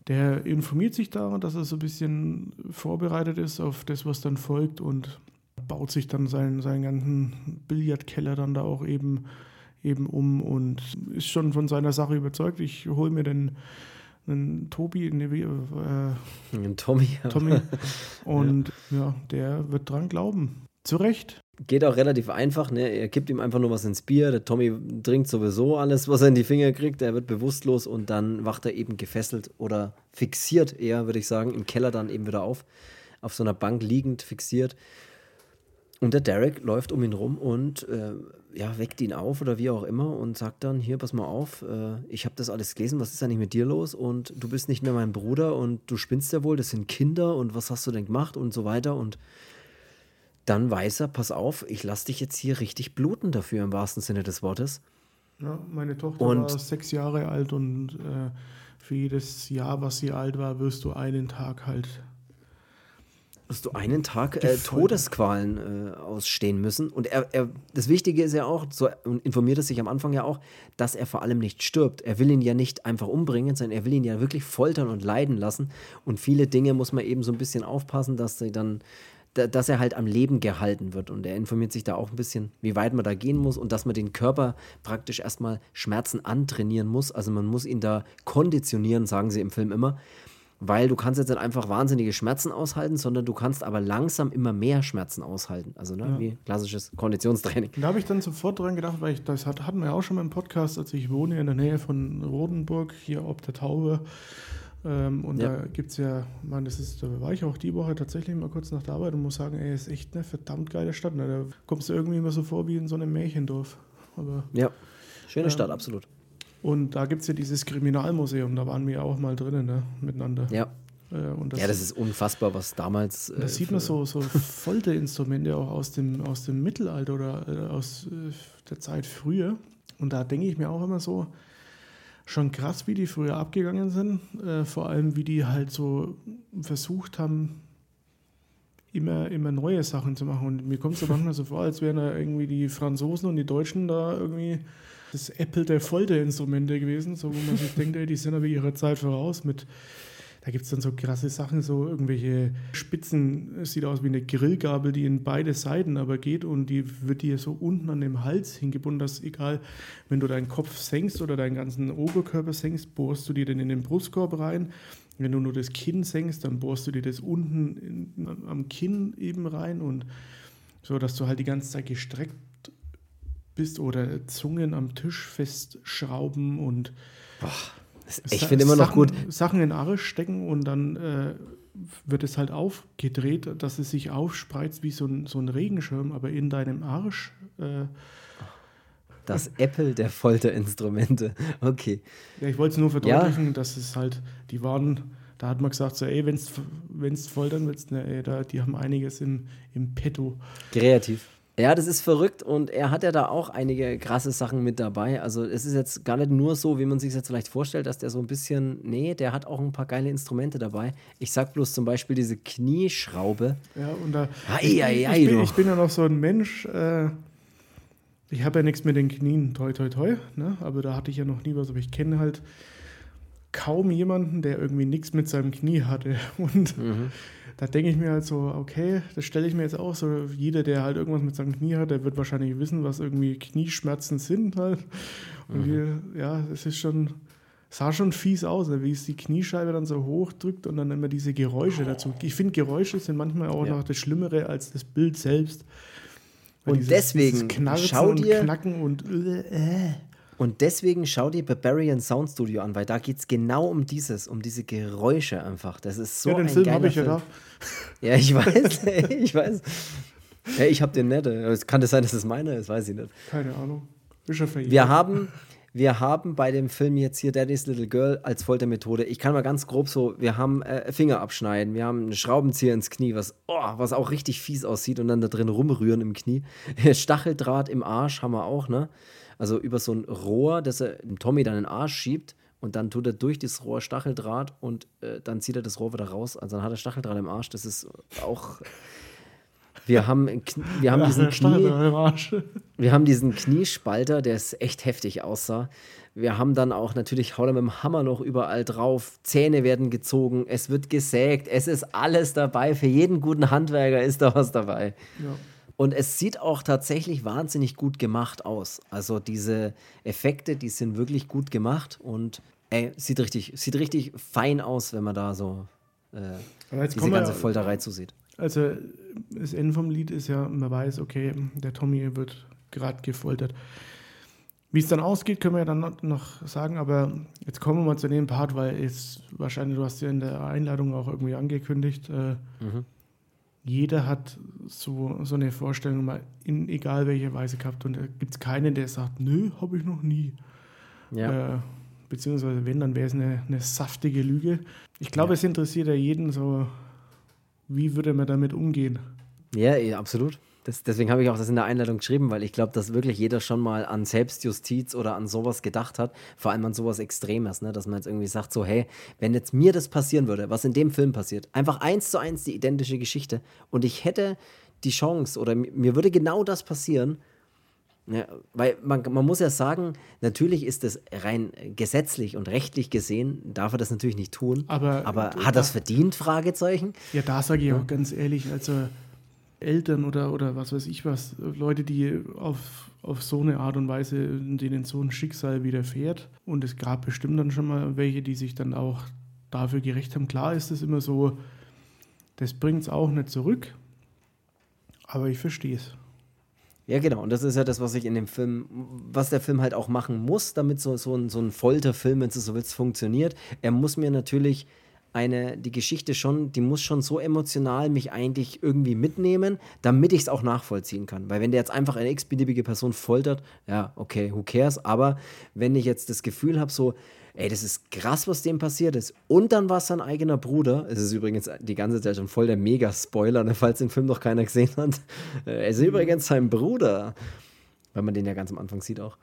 der informiert sich da, dass er so ein bisschen vorbereitet ist auf das, was dann folgt und baut sich dann seinen, seinen ganzen Billardkeller dann da auch eben, eben um und ist schon von seiner Sache überzeugt. Ich hole mir den einen Tobi, ne, äh, einen Tommy. Tommy. *laughs* Und ja. ja, der wird dran glauben. Zu Recht. Geht auch relativ einfach, ne? Er kippt ihm einfach nur was ins Bier. Der Tommy trinkt sowieso alles, was er in die Finger kriegt. Er wird bewusstlos und dann wacht er eben gefesselt oder fixiert, eher würde ich sagen, im Keller dann eben wieder auf. Auf so einer Bank liegend, fixiert. Und der Derek läuft um ihn rum und äh, ja, weckt ihn auf oder wie auch immer und sagt dann: Hier, pass mal auf, äh, ich habe das alles gelesen, was ist eigentlich mit dir los? Und du bist nicht mehr mein Bruder und du spinnst ja wohl, das sind Kinder und was hast du denn gemacht und so weiter. Und dann weiß er, pass auf, ich lasse dich jetzt hier richtig bluten dafür im wahrsten Sinne des Wortes. Ja, meine Tochter und, war sechs Jahre alt und äh, für jedes Jahr, was sie alt war, wirst du einen Tag halt. Wirst du einen Tag äh, Todesqualen äh, ausstehen müssen. Und er, er, das Wichtige ist ja auch, so informiert er sich am Anfang ja auch, dass er vor allem nicht stirbt. Er will ihn ja nicht einfach umbringen, sondern er will ihn ja wirklich foltern und leiden lassen. Und viele Dinge muss man eben so ein bisschen aufpassen, dass sie dann dass er halt am Leben gehalten wird. Und er informiert sich da auch ein bisschen, wie weit man da gehen muss und dass man den Körper praktisch erstmal Schmerzen antrainieren muss. Also man muss ihn da konditionieren, sagen sie im Film immer. Weil du kannst jetzt nicht einfach wahnsinnige Schmerzen aushalten, sondern du kannst aber langsam immer mehr Schmerzen aushalten. Also ne, ja. wie klassisches Konditionstraining. Da habe ich dann sofort dran gedacht, weil ich, das hatten wir ja auch schon mal im Podcast, als ich wohne in der Nähe von Rodenburg, hier ob der Taube. Ähm, und ja. da gibt es ja, man, das ist, da war ich auch die Woche tatsächlich mal kurz nach der Arbeit und muss sagen, ey, ist echt eine verdammt geile Stadt. Ne? Da kommst du irgendwie immer so vor wie in so einem Märchendorf. Aber, ja, schöne ähm, Stadt, absolut. Und da gibt es ja dieses Kriminalmuseum, da waren wir auch mal drinnen, ne, miteinander. Ja. Äh, das, ja, das ist unfassbar, was damals. Äh, da sieht man so, so *laughs* Folterinstrumente auch aus dem, aus dem Mittelalter oder äh, aus äh, der Zeit früher Und da denke ich mir auch immer so, schon krass, wie die früher abgegangen sind. Äh, vor allem, wie die halt so versucht haben, immer, immer neue Sachen zu machen. Und mir kommt es manchmal so vor, als wären da irgendwie die Franzosen und die Deutschen da irgendwie das Apple der Folterinstrumente gewesen, so wo man sich denkt, ey, die sind aber ihrer Zeit voraus mit da gibt es dann so krasse Sachen, so irgendwelche Spitzen, es sieht aus wie eine Grillgabel, die in beide Seiten aber geht und die wird dir so unten an dem Hals hingebunden, dass egal, wenn du deinen Kopf senkst oder deinen ganzen Oberkörper senkst, bohrst du dir den in den Brustkorb rein. Wenn du nur das Kinn senkst, dann bohrst du dir das unten in, am Kinn eben rein und so, dass du halt die ganze Zeit gestreckt bist oder Zungen am Tisch festschrauben und Boah ich finde immer noch Sachen, gut. Sachen in Arsch stecken und dann äh, wird es halt aufgedreht, dass es sich aufspreizt wie so ein, so ein Regenschirm, aber in deinem Arsch. Äh, das Apple der Folterinstrumente. *laughs* Okay. Ja, ich wollte es nur verdeutlichen, ja. dass es halt, die waren, da hat man gesagt, so, ey, wenn es foltern willst, ne, ey, da, die haben einiges im, im Petto. Kreativ. Ja, das ist verrückt und er hat ja da auch einige krasse Sachen mit dabei. Also es ist jetzt gar nicht nur so, wie man sich jetzt vielleicht vorstellt, dass der so ein bisschen, nee, der hat auch ein paar geile Instrumente dabei. Ich sag bloß zum Beispiel diese Knieschraube. Ja, und da, ei, ich, ei, ei, ich, bin, ich, bin, ja noch so ein Mensch, äh, ich habe ja nichts mit den Knien, toi, toi, toi, ne? aber da hatte ich ja noch nie was, aber ich kenne halt kaum jemanden, der irgendwie nichts mit seinem Knie hatte *laughs* und mhm da denke ich mir halt so, okay, das stelle ich mir jetzt auch so, jeder, der halt irgendwas mit seinem Knie hat, der wird wahrscheinlich wissen, was irgendwie Knieschmerzen sind halt. Und mhm. wir, ja, es ist schon, sah schon fies aus, ne, wie es die Kniescheibe dann so hochdrückt und dann immer diese Geräusche dazu. Ich finde, Geräusche sind manchmal auch ja. noch das Schlimmere als das Bild selbst. Weil und dieses, deswegen dieses schau dir, und Knacken und äh, und deswegen schau dir Barbarian Sound Studio an, weil da geht es genau um dieses, um diese Geräusche einfach. Das ist so ja, den ein Film habe ich ja da. Ja, ich weiß, *laughs* ich weiß. Ja, ich habe den nicht. Es kann das sein, dass es meine ist, weiß ich nicht. Keine Ahnung. Ist ja wir haben, wir haben bei dem Film jetzt hier Daddy's Little Girl als Foltermethode, ich kann mal ganz grob so, wir haben äh, Finger abschneiden, wir haben einen Schraubenzieher ins Knie, was, oh, was auch richtig fies aussieht und dann da drin rumrühren im Knie. *laughs* Stacheldraht im Arsch haben wir auch, ne? Also über so ein Rohr, das er dem Tommy dann in den Arsch schiebt und dann tut er durch das Rohr Stacheldraht und äh, dann zieht er das Rohr wieder raus. Also dann hat er Stacheldraht im Arsch. Das ist auch. Wir haben, wir haben diesen Knie, *laughs* wir haben diesen Kniespalter, der ist echt heftig aussah. Wir haben dann auch natürlich haut er mit dem Hammer noch überall drauf. Zähne werden gezogen, es wird gesägt, es ist alles dabei. Für jeden guten Handwerker ist da was dabei. Ja. Und es sieht auch tatsächlich wahnsinnig gut gemacht aus. Also diese Effekte, die sind wirklich gut gemacht und ey, sieht richtig, sieht richtig fein aus, wenn man da so äh, diese ganze Folterei zusieht. Also das Ende vom Lied ist ja, man weiß, okay, der Tommy wird gerade gefoltert. Wie es dann ausgeht, können wir ja dann noch sagen, aber jetzt kommen wir mal zu dem Part, weil es wahrscheinlich, du hast ja in der Einladung auch irgendwie angekündigt, äh, mhm jeder hat so, so eine Vorstellung mal in egal welcher Weise gehabt und da gibt es keinen, der sagt, nö, habe ich noch nie. Ja. Äh, beziehungsweise wenn, dann wäre es eine, eine saftige Lüge. Ich glaube, ja. es interessiert ja jeden so, wie würde man damit umgehen. Ja, ja absolut. Das, deswegen habe ich auch das in der Einleitung geschrieben, weil ich glaube, dass wirklich jeder schon mal an Selbstjustiz oder an sowas gedacht hat, vor allem an sowas Extremes, ne? dass man jetzt irgendwie sagt, so, hey, wenn jetzt mir das passieren würde, was in dem Film passiert, einfach eins zu eins die identische Geschichte und ich hätte die Chance oder mir würde genau das passieren, ja, weil man, man muss ja sagen, natürlich ist es rein gesetzlich und rechtlich gesehen, darf er das natürlich nicht tun. Aber, aber hat das verdient? Fragezeichen. Ja, da sage ich auch ganz ehrlich, also Eltern oder, oder was weiß ich was, Leute, die auf, auf so eine Art und Weise, denen so ein Schicksal widerfährt. Und es gab bestimmt dann schon mal welche, die sich dann auch dafür gerecht haben. Klar ist es immer so, das bringt es auch nicht zurück, aber ich verstehe es. Ja, genau. Und das ist ja das, was ich in dem Film, was der Film halt auch machen muss, damit so, so, ein, so ein Folterfilm, wenn du so willst, funktioniert. Er muss mir natürlich eine, die Geschichte schon, die muss schon so emotional mich eigentlich irgendwie mitnehmen, damit ich es auch nachvollziehen kann. Weil wenn der jetzt einfach eine x-beliebige Person foltert, ja, okay, who cares, aber wenn ich jetzt das Gefühl habe, so, ey, das ist krass, was dem passiert ist, und dann war es sein eigener Bruder, es ist übrigens die ganze Zeit schon voll der Mega-Spoiler, ne, falls den Film noch keiner gesehen hat, es ist übrigens sein Bruder, weil man den ja ganz am Anfang sieht auch.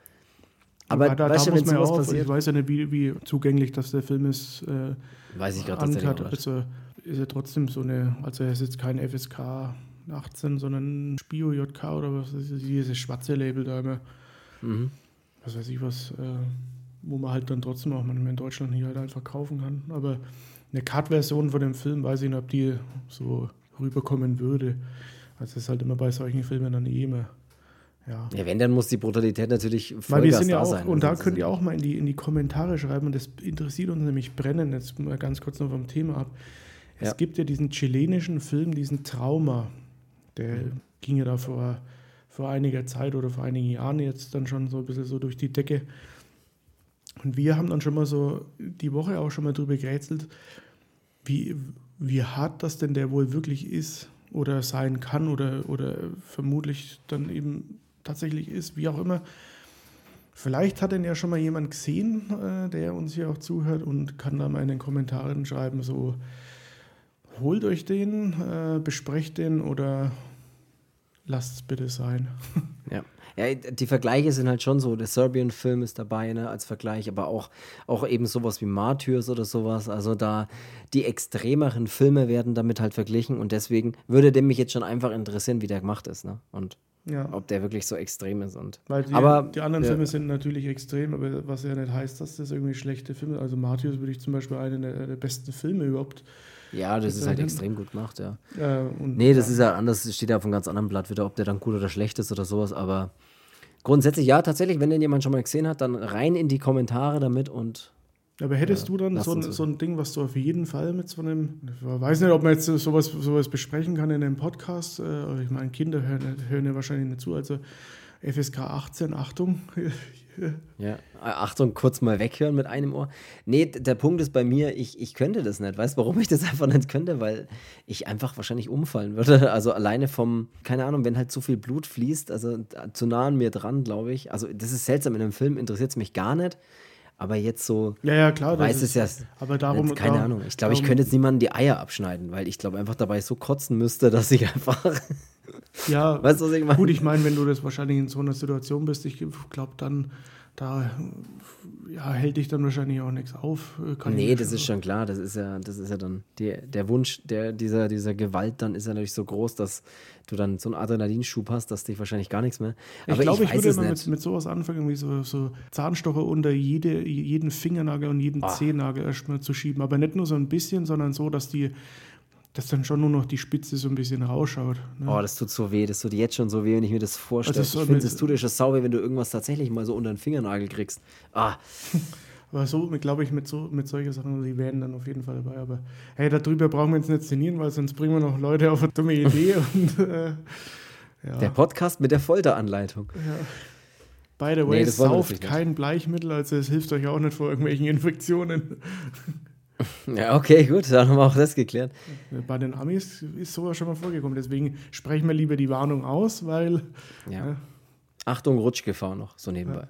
Aber da, weißt da du, wenn ja sowas auch, passiert, ich weiß ja nicht, wie, wie zugänglich das der Film ist. Äh, weiß ich gerade tatsächlich nicht. Also ist er trotzdem so eine, also er ist jetzt kein FSK 18, sondern ein Spio JK oder was ist dieses schwarze Label da immer. Mhm. was weiß ich was, äh, wo man halt dann trotzdem auch manchmal in Deutschland hier halt einfach kaufen kann. Aber eine Cut-Version von dem Film, weiß ich nicht, ob die so rüberkommen würde. Also das ist halt immer bei solchen Filmen dann eh immer. Ja. Ja, wenn, dann muss die Brutalität natürlich Weil wir sind ja da auch, sein. und da sonst könnt ihr auch mal in die, in die Kommentare schreiben, und das interessiert uns nämlich brennend, jetzt mal ganz kurz noch vom Thema ab. Es Ja. gibt ja diesen chilenischen Film, diesen Trauma, der Mhm. ging ja da vor, vor einiger Zeit oder vor einigen Jahren jetzt dann schon so ein bisschen so durch die Decke. Und wir haben dann schon mal so die Woche auch schon mal drüber gerätselt, wie, wie hart das denn der wohl wirklich ist oder sein kann oder, oder vermutlich dann eben tatsächlich ist, wie auch immer. Vielleicht hat ihn ja schon mal jemand gesehen, äh, der uns hier auch zuhört und kann da mal in den Kommentaren schreiben, so holt euch den, äh, besprecht den oder lasst es bitte sein. *laughs* Ja. ja, die Vergleiche sind halt schon so. Der Serbian-Film ist dabei, ne, als Vergleich, aber auch, auch eben sowas wie Martyrs oder sowas. Also da die extremeren Filme werden damit halt verglichen und deswegen würde dem mich jetzt schon einfach interessieren, wie der gemacht ist, ne? Und Ja. ob der wirklich so extrem ist. Und Weil die, aber die anderen ja. Filme sind natürlich extrem, aber was ja nicht heißt, dass das irgendwie schlechte Filme sind. Also Martyrs würde ich zum Beispiel einen der, der besten Filme überhaupt. ja, das ist halt extrem gut gemacht, ja. Äh, Nee, das ist ja anders, das steht ja auf einem ganz anderen Blatt wieder, ob der dann gut oder schlecht ist oder sowas, aber grundsätzlich ja, tatsächlich, wenn den jemand schon mal gesehen hat, dann rein in die Kommentare damit und Aber hättest Ja, du dann so ein, so. ein Ding, was du auf jeden Fall mit so einem, ich weiß nicht, ob man jetzt sowas, sowas besprechen kann in einem Podcast, äh, ich meine, Kinder hören, hören ja wahrscheinlich nicht zu, also FSK 18, Achtung. *laughs* Ja, Achtung, kurz mal weghören mit einem Ohr. Nee, der Punkt ist bei mir, ich, ich könnte das nicht. Weißt du, warum ich das *laughs* einfach nicht könnte? Weil ich einfach wahrscheinlich umfallen würde. Also alleine vom, keine Ahnung, wenn halt so viel Blut fließt, also zu nah an mir dran, glaube ich. Also das ist seltsam, in einem Film interessiert es mich gar nicht. Aber jetzt so, Ja, ja, klar. weiß es ja, Aber darum, keine darum- Ahnung. Ich glaube, ich könnte jetzt niemanden die Eier abschneiden, weil ich glaube einfach dabei so kotzen müsste, *laughs* dass ich einfach, Ja, weißt du, was ich meine? gut, ich meine, wenn du das wahrscheinlich in so einer Situation bist, ich glaube, dann, da ja, hält dich dann wahrscheinlich auch nichts auf. äh, kann ich Nee, das ist schon klar. Das ist ja, das ist ja dann die, der Wunsch der, dieser, dieser Gewalt dann ist ja natürlich so groß, dass du dann so einen Adrenalinschub hast, dass dich wahrscheinlich gar nichts mehr. Ich Aber glaube, ich, weiß würde immer mit, mit sowas anfangen, irgendwie so, so Zahnstocher unter jede, jeden Fingernagel und jeden Ah. Zehennagel erstmal zu schieben. Aber nicht nur so ein bisschen, sondern so, dass die, dass dann schon nur noch die Spitze so ein bisschen rausschaut. Ne? Oh, das tut so weh. Das tut jetzt schon so weh, wenn ich mir das vorstelle. Also so ich finde, es tut dir schon sau weh, wenn du irgendwas tatsächlich mal so unter den Fingernagel kriegst. Ah, *laughs* Aber so, glaube ich, mit, so, mit solchen Sachen, die wären dann auf jeden Fall dabei. Aber hey, darüber brauchen wir uns nicht szenieren, weil sonst bringen wir noch Leute auf eine dumme Idee. *laughs* und äh, ja. der Podcast mit der Folteranleitung. By the way, Nee, sauft kein Bleichmittel, also es hilft euch auch nicht vor irgendwelchen Infektionen. Ja, okay, gut, dann haben wir auch das geklärt. Bei den Amis ist sowas schon mal vorgekommen. Deswegen sprechen wir lieber die Warnung aus, weil Ja. Ja. Achtung, Rutschgefahr noch, so nebenbei.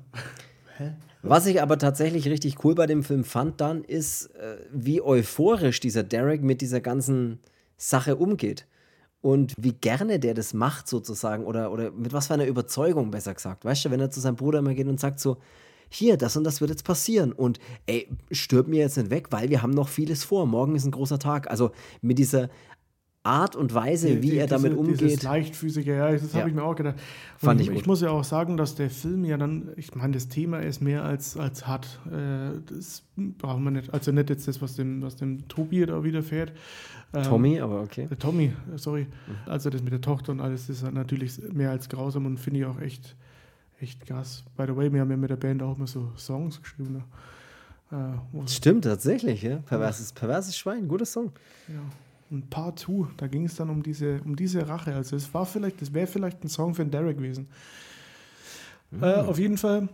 Was ich aber tatsächlich richtig cool bei dem Film fand dann, ist, äh, wie euphorisch dieser Derek mit dieser ganzen Sache umgeht. Und wie gerne der das macht, sozusagen, oder, oder mit was für einer Überzeugung, besser gesagt. Weißt du, wenn er zu seinem Bruder immer geht und sagt so, hier, das und das wird jetzt passieren. Und ey, stirb mir jetzt nicht weg, weil wir haben noch vieles vor. Morgen ist ein großer Tag. Also mit dieser Art und Weise, wie die- er damit diese, umgeht. Dieses Leichtfüßige, ja, das Ja. habe ich mir auch gedacht. Und Fand ich, ich muss ja auch sagen, dass der Film ja dann, ich meine, das Thema ist mehr als, als hart. Äh, das brauchen wir nicht. Also nicht jetzt das, was dem, was dem Tobi da widerfährt. Ähm, Tommy, aber okay. Tommy, sorry. Also das mit der Tochter und alles ist natürlich mehr als grausam und finde ich auch echt, echt krass. By the way, wir haben ja mit der Band auch mal so Songs geschrieben. Ne? Äh, Stimmt, tatsächlich, ja. Perverses, perverses Schwein, guter Song. ja. Und Part 2, da ging es dann um diese, um diese Rache. Also es war vielleicht, das wäre vielleicht ein Song für den Derek gewesen. Mhm. Äh, auf jeden Fall.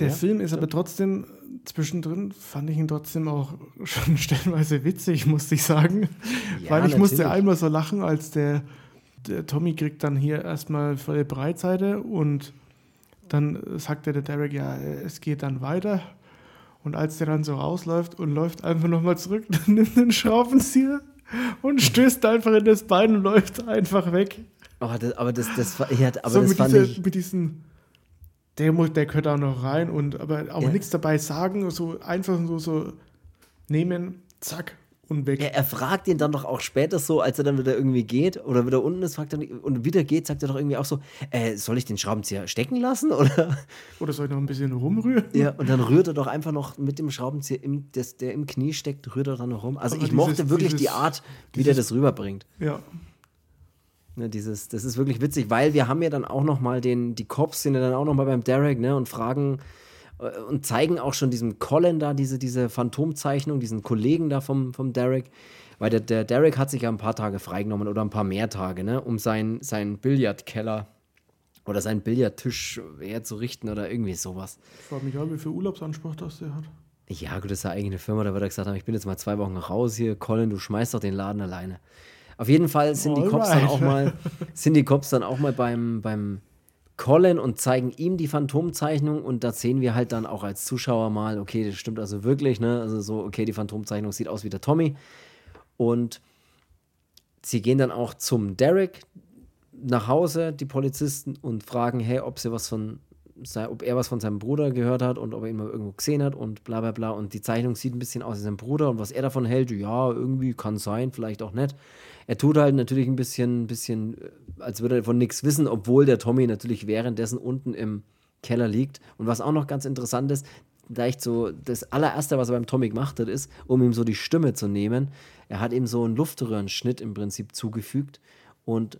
Der Ja, Film ist aber trotzdem, zwischendrin fand ich ihn trotzdem auch *laughs* schon stellenweise witzig, musste ich sagen. Ja, Weil ich musste natürlich. einmal so lachen, als der, der Tommy kriegt dann hier erstmal volle Breitseite und dann sagt der, der Derek, ja, es geht dann weiter. Und als der dann so rausläuft und läuft einfach nochmal zurück, *laughs* dann nimmt den Schraubenzieher und stößt einfach in das Bein und läuft einfach weg. Oh, das, aber das, das, war- ja, aber so das mit, fand dieser, ich. mit diesen der, der gehört auch noch rein und aber auch Ja. nichts dabei sagen, so einfach so, so nehmen, zack und weg. Er, er fragt ihn dann doch auch später so, als er dann wieder irgendwie geht oder wieder unten ist, fragt er und wieder geht, sagt er doch irgendwie auch so, äh, soll ich den Schraubenzieher stecken lassen? *laughs* Oder Oder soll ich noch ein bisschen rumrühren? ja, und dann rührt er doch einfach noch mit dem Schraubenzieher, im, das, der im Knie steckt, rührt er dann noch rum. Also Aber ich dieses- mochte wirklich die dieses- Art, wie der dieses- das rüberbringt. Ja. Ne, dieses, das ist wirklich witzig, weil wir haben ja dann auch noch mal den, die Cops sind ja dann auch noch mal beim Derek, ne, und fragen und zeigen auch schon diesem Colin da diese, diese Phantomzeichnung, diesen Kollegen da vom, vom Derek, weil der, der Derek hat sich ja ein paar Tage freigenommen oder ein paar mehr Tage, ne, um seinen, seinen Billardkeller oder seinen Billardtisch herzurichten oder irgendwie sowas. Ich frage mich auch, wie viel Urlaubsanspruch das der hat. Ja, gut, das ist ja eigentlich eine Firma, da wird er gesagt haben, ich bin jetzt mal zwei Wochen raus hier, Colin, du schmeißt doch den Laden alleine. Auf jeden Fall sind die Cops dann auch mal, *laughs* sind die Cops dann auch mal beim, beim Colin und zeigen ihm die Phantomzeichnung und da sehen wir halt dann auch als Zuschauer mal, okay, das stimmt also wirklich, ne? Also so, okay, die Phantomzeichnung sieht aus wie der Tommy. Und sie gehen dann auch zum Derek nach Hause, die Polizisten, und fragen, hey, ob sie was von ob er was von seinem Bruder gehört hat und ob er ihn mal irgendwo gesehen hat und bla bla bla. Und die Zeichnung sieht ein bisschen aus wie sein Bruder und was er davon hält, ja, irgendwie kann sein, vielleicht auch nicht. Er tut halt natürlich ein bisschen, bisschen, äh, als würde er von nichts wissen, obwohl der Tommy natürlich währenddessen unten im Keller liegt. Und was auch noch ganz interessant ist, vielleicht so das allererste, was er beim Tommy gemacht hat, ist, um ihm so die Stimme zu nehmen, er hat ihm so einen Luftröhrenschnitt im Prinzip zugefügt und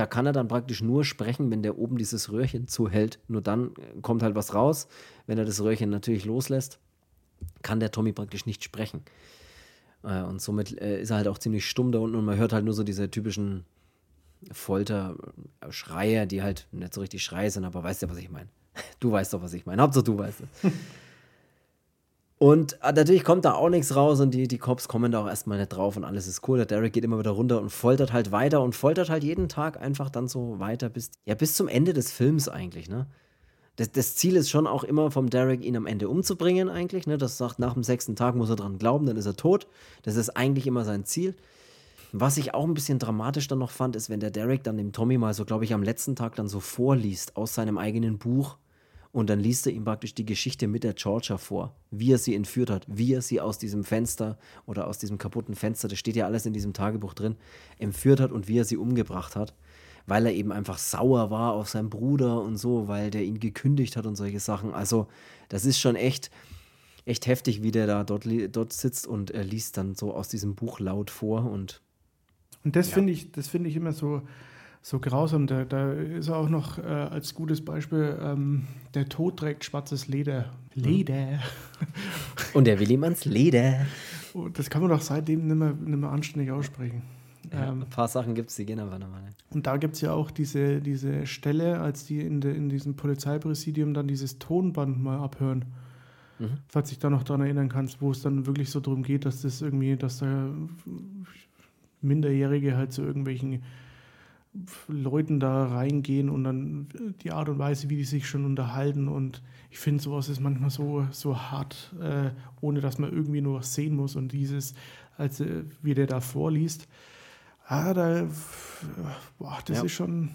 da kann er dann praktisch nur sprechen, wenn der oben dieses Röhrchen zuhält. Nur dann äh, kommt halt was raus. Wenn er das Röhrchen natürlich loslässt, kann der Tommy praktisch nicht sprechen. Äh, Und somit äh, ist er halt auch ziemlich stumm da unten und man hört halt nur so diese typischen Folter-Schreie, die halt nicht so richtig Schreie sind, aber weißt ja, was ich meine. *laughs* Du weißt doch, was ich meine. Hauptsache du weißt es. Und äh, natürlich kommt da auch nichts raus und die, die Cops kommen da auch erstmal nicht drauf und alles ist cool. Der Derek geht immer wieder runter und foltert halt weiter und foltert halt jeden Tag einfach dann so weiter bis, ja, bis zum Ende des Films eigentlich, ne? Das, das Ziel ist schon auch immer vom Derek, ihn am Ende umzubringen eigentlich, ne? Das sagt, nach dem sechsten Tag muss er dran glauben, dann ist er tot. Das ist eigentlich immer sein Ziel. Was ich auch ein bisschen dramatisch dann noch fand, ist, wenn der Derek dann dem Tommy mal so, glaube ich, am letzten Tag dann so vorliest aus seinem eigenen Buch. Und dann liest er ihm praktisch die Geschichte mit der Georgia vor, wie er sie entführt hat, wie er sie aus diesem Fenster oder aus diesem kaputten Fenster, das steht ja alles in diesem Tagebuch drin, entführt hat und wie er sie umgebracht hat, weil er eben einfach sauer war auf seinen Bruder und so, weil der ihn gekündigt hat und solche Sachen. Also, das ist schon echt, echt heftig, wie der da dort, dort sitzt und er liest dann so aus diesem Buch laut vor und Und das finde ich, das finde ich immer so, so grausam. Da, da ist auch noch äh, als gutes Beispiel, ähm, der Tod trägt schwarzes Leder. Leder. *laughs* Und er will ihm ans Leder. Oh, das kann man doch seitdem nicht mehr, nicht mehr anständig aussprechen. Ja, Ähm, ein paar Sachen gibt es, die gehen aber nochmal nicht. und da gibt es ja auch diese, diese Stelle, als die in, de, in diesem Polizeipräsidium dann dieses Tonband mal abhören. Mhm. Falls dich da noch daran erinnern kannst, wo es dann wirklich so darum geht, dass das irgendwie, dass da Minderjährige halt zu irgendwelchen Leuten da reingehen und dann die Art und Weise, wie die sich schon unterhalten. Und ich finde, sowas ist manchmal so, so hart, äh, ohne dass man irgendwie nur was sehen muss. Und dieses, als äh, wie der da vorliest, ah, da, boah, das Ja. ist schon,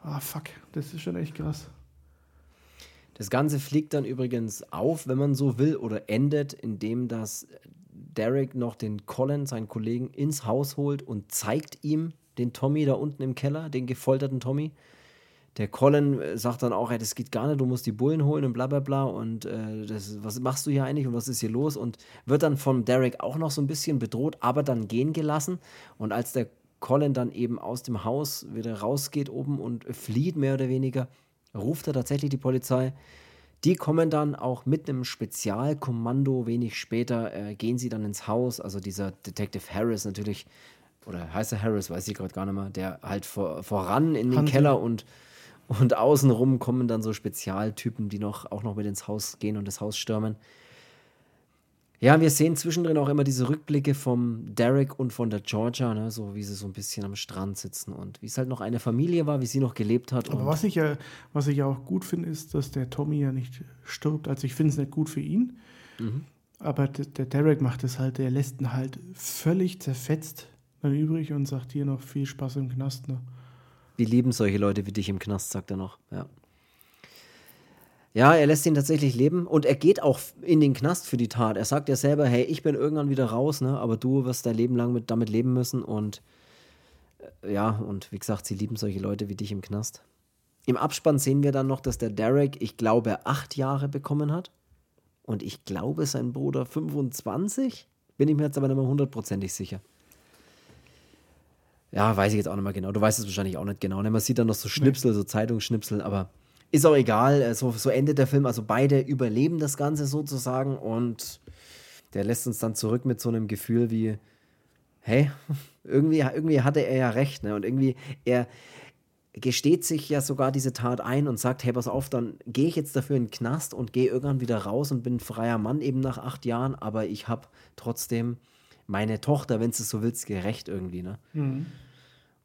ah, fuck, das ist schon echt krass. Das Ganze fliegt dann übrigens auf, wenn man so will, oder endet, indem das Derek noch den Colin, seinen Kollegen, ins Haus holt und zeigt ihm den Tommy da unten im Keller, den gefolterten Tommy. Der Colin äh, sagt dann auch, ey, das geht gar nicht, du musst die Bullen holen und bla bla bla und äh, das, was machst du hier eigentlich und was ist hier los? Und wird dann von Derek auch noch so ein bisschen bedroht, aber dann gehen gelassen. Und als der Colin dann eben aus dem Haus wieder rausgeht oben und flieht, mehr oder weniger, ruft er tatsächlich die Polizei. Die kommen dann auch mit einem Spezialkommando wenig später, äh, gehen sie dann ins Haus. Also dieser Detective Harris natürlich, oder heißt er Harris, weiß ich gerade gar nicht mehr, der halt vor, voran in den Hunter. Keller und, und außenrum kommen dann so Spezialtypen, die noch, auch noch mit ins Haus gehen und das Haus stürmen. Ja, wir sehen zwischendrin auch immer diese Rückblicke vom Derek und von der Georgia, ne, so wie sie so ein bisschen am Strand sitzen und wie es halt noch eine Familie war, wie sie noch gelebt hat. Aber was ich ja, was ich ja auch gut finde, ist, dass der Tommy ja nicht stirbt. Also ich finde es nicht gut für ihn. Aber der, der Derek macht es halt, der lässt ihn halt völlig zerfetzt dann übrig und sagt hier noch viel Spaß im Knast. Ne? Wir lieben solche Leute wie dich im Knast, sagt er noch. Ja. Ja, er lässt ihn tatsächlich leben und er geht auch in den Knast für die Tat. Er sagt ja selber, hey, ich bin irgendwann wieder raus, ne? aber du wirst dein Leben lang mit, damit leben müssen und äh, ja, und wie gesagt, sie lieben solche Leute wie dich im Knast. Im Abspann sehen wir dann noch, dass der Derek, ich glaube, acht Jahre bekommen hat und ich glaube, sein Bruder 25. Bin ich mir jetzt aber nicht mehr hundertprozentig sicher. Ja, weiß ich jetzt auch nicht mehr genau. Du weißt es wahrscheinlich auch nicht genau. Ne? Man sieht dann noch so Schnipsel, so Zeitungsschnipsel, aber ist auch egal. Äh, so, so endet der Film. Also beide überleben das Ganze sozusagen und der lässt uns dann zurück mit so einem Gefühl wie, hey, *laughs* irgendwie, irgendwie hatte er ja recht. Ne? Und irgendwie, er gesteht sich ja sogar diese Tat ein und sagt, hey, pass auf, dann gehe ich jetzt dafür in den Knast und gehe irgendwann wieder raus und bin ein freier Mann eben nach acht Jahren, aber ich habe trotzdem meine Tochter, wenn du es so willst, gerecht irgendwie. Ne? Mhm.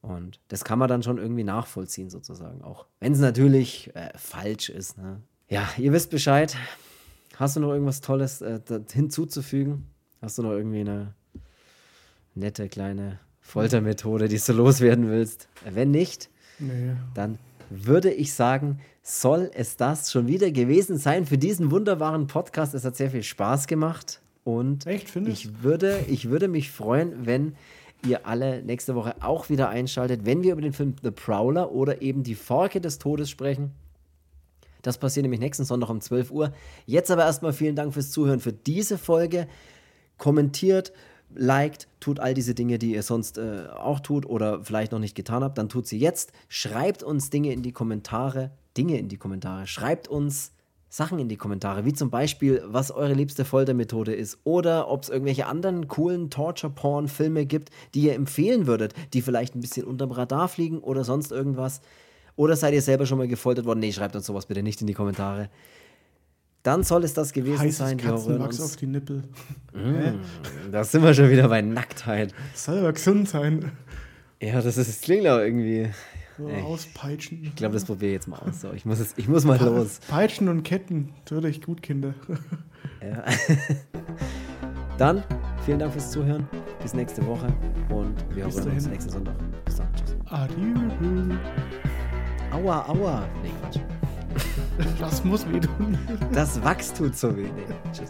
Und das kann man dann schon irgendwie nachvollziehen, sozusagen auch. Wenn es natürlich äh, falsch ist. Ne? Ja, ihr wisst Bescheid. Hast du noch irgendwas Tolles äh, hinzuzufügen? Hast du noch irgendwie eine nette kleine Foltermethode, die du loswerden willst? Wenn nicht, nee. dann würde ich sagen, soll es das schon wieder gewesen sein für diesen wunderbaren Podcast. Es hat sehr viel Spaß gemacht. Und Echt, ich würde, ich würde mich freuen, wenn ihr alle nächste Woche auch wieder einschaltet, wenn wir über den Film The Prowler oder eben die Forke des Todes sprechen. Das passiert nämlich nächsten Sonntag um 12 Uhr. Jetzt aber erstmal vielen Dank fürs Zuhören für diese Folge. Kommentiert, liked, tut all diese Dinge, die ihr sonst äh, auch tut oder vielleicht noch nicht getan habt, dann tut sie jetzt. Schreibt uns Dinge in die Kommentare. Dinge in die Kommentare. Schreibt uns Sachen in die Kommentare, wie zum Beispiel, was eure liebste Foltermethode ist oder ob es irgendwelche anderen coolen Torture-Porn-Filme gibt, die ihr empfehlen würdet, die vielleicht ein bisschen unterm Radar fliegen oder sonst irgendwas. Oder seid ihr selber schon mal gefoltert worden? Nee, schreibt uns sowas bitte nicht in die Kommentare. Dann soll es das gewesen Heißes sein. Katzenwachs auf die Nippel. *laughs* Mm, da sind wir schon wieder bei Nacktheit. Das soll aber gesund sein. Ja, das, ist, das klingt auch irgendwie. So auspeitschen. Ich glaube, das probiere ich jetzt mal aus. So, ich, muss jetzt, ich muss mal los. Peitschen und Ketten, würde ich gut, Kinder. *laughs* Ja. *laughs* Dann vielen Dank fürs Zuhören. Bis nächste Woche und wir hören uns nächsten Sonntag. Bis dann. Tschüss. Adieu. Aua, aua. Nee, Quatsch. *laughs* Das muss weh tun. Das Wachs tut so weh. Nee, tschüss.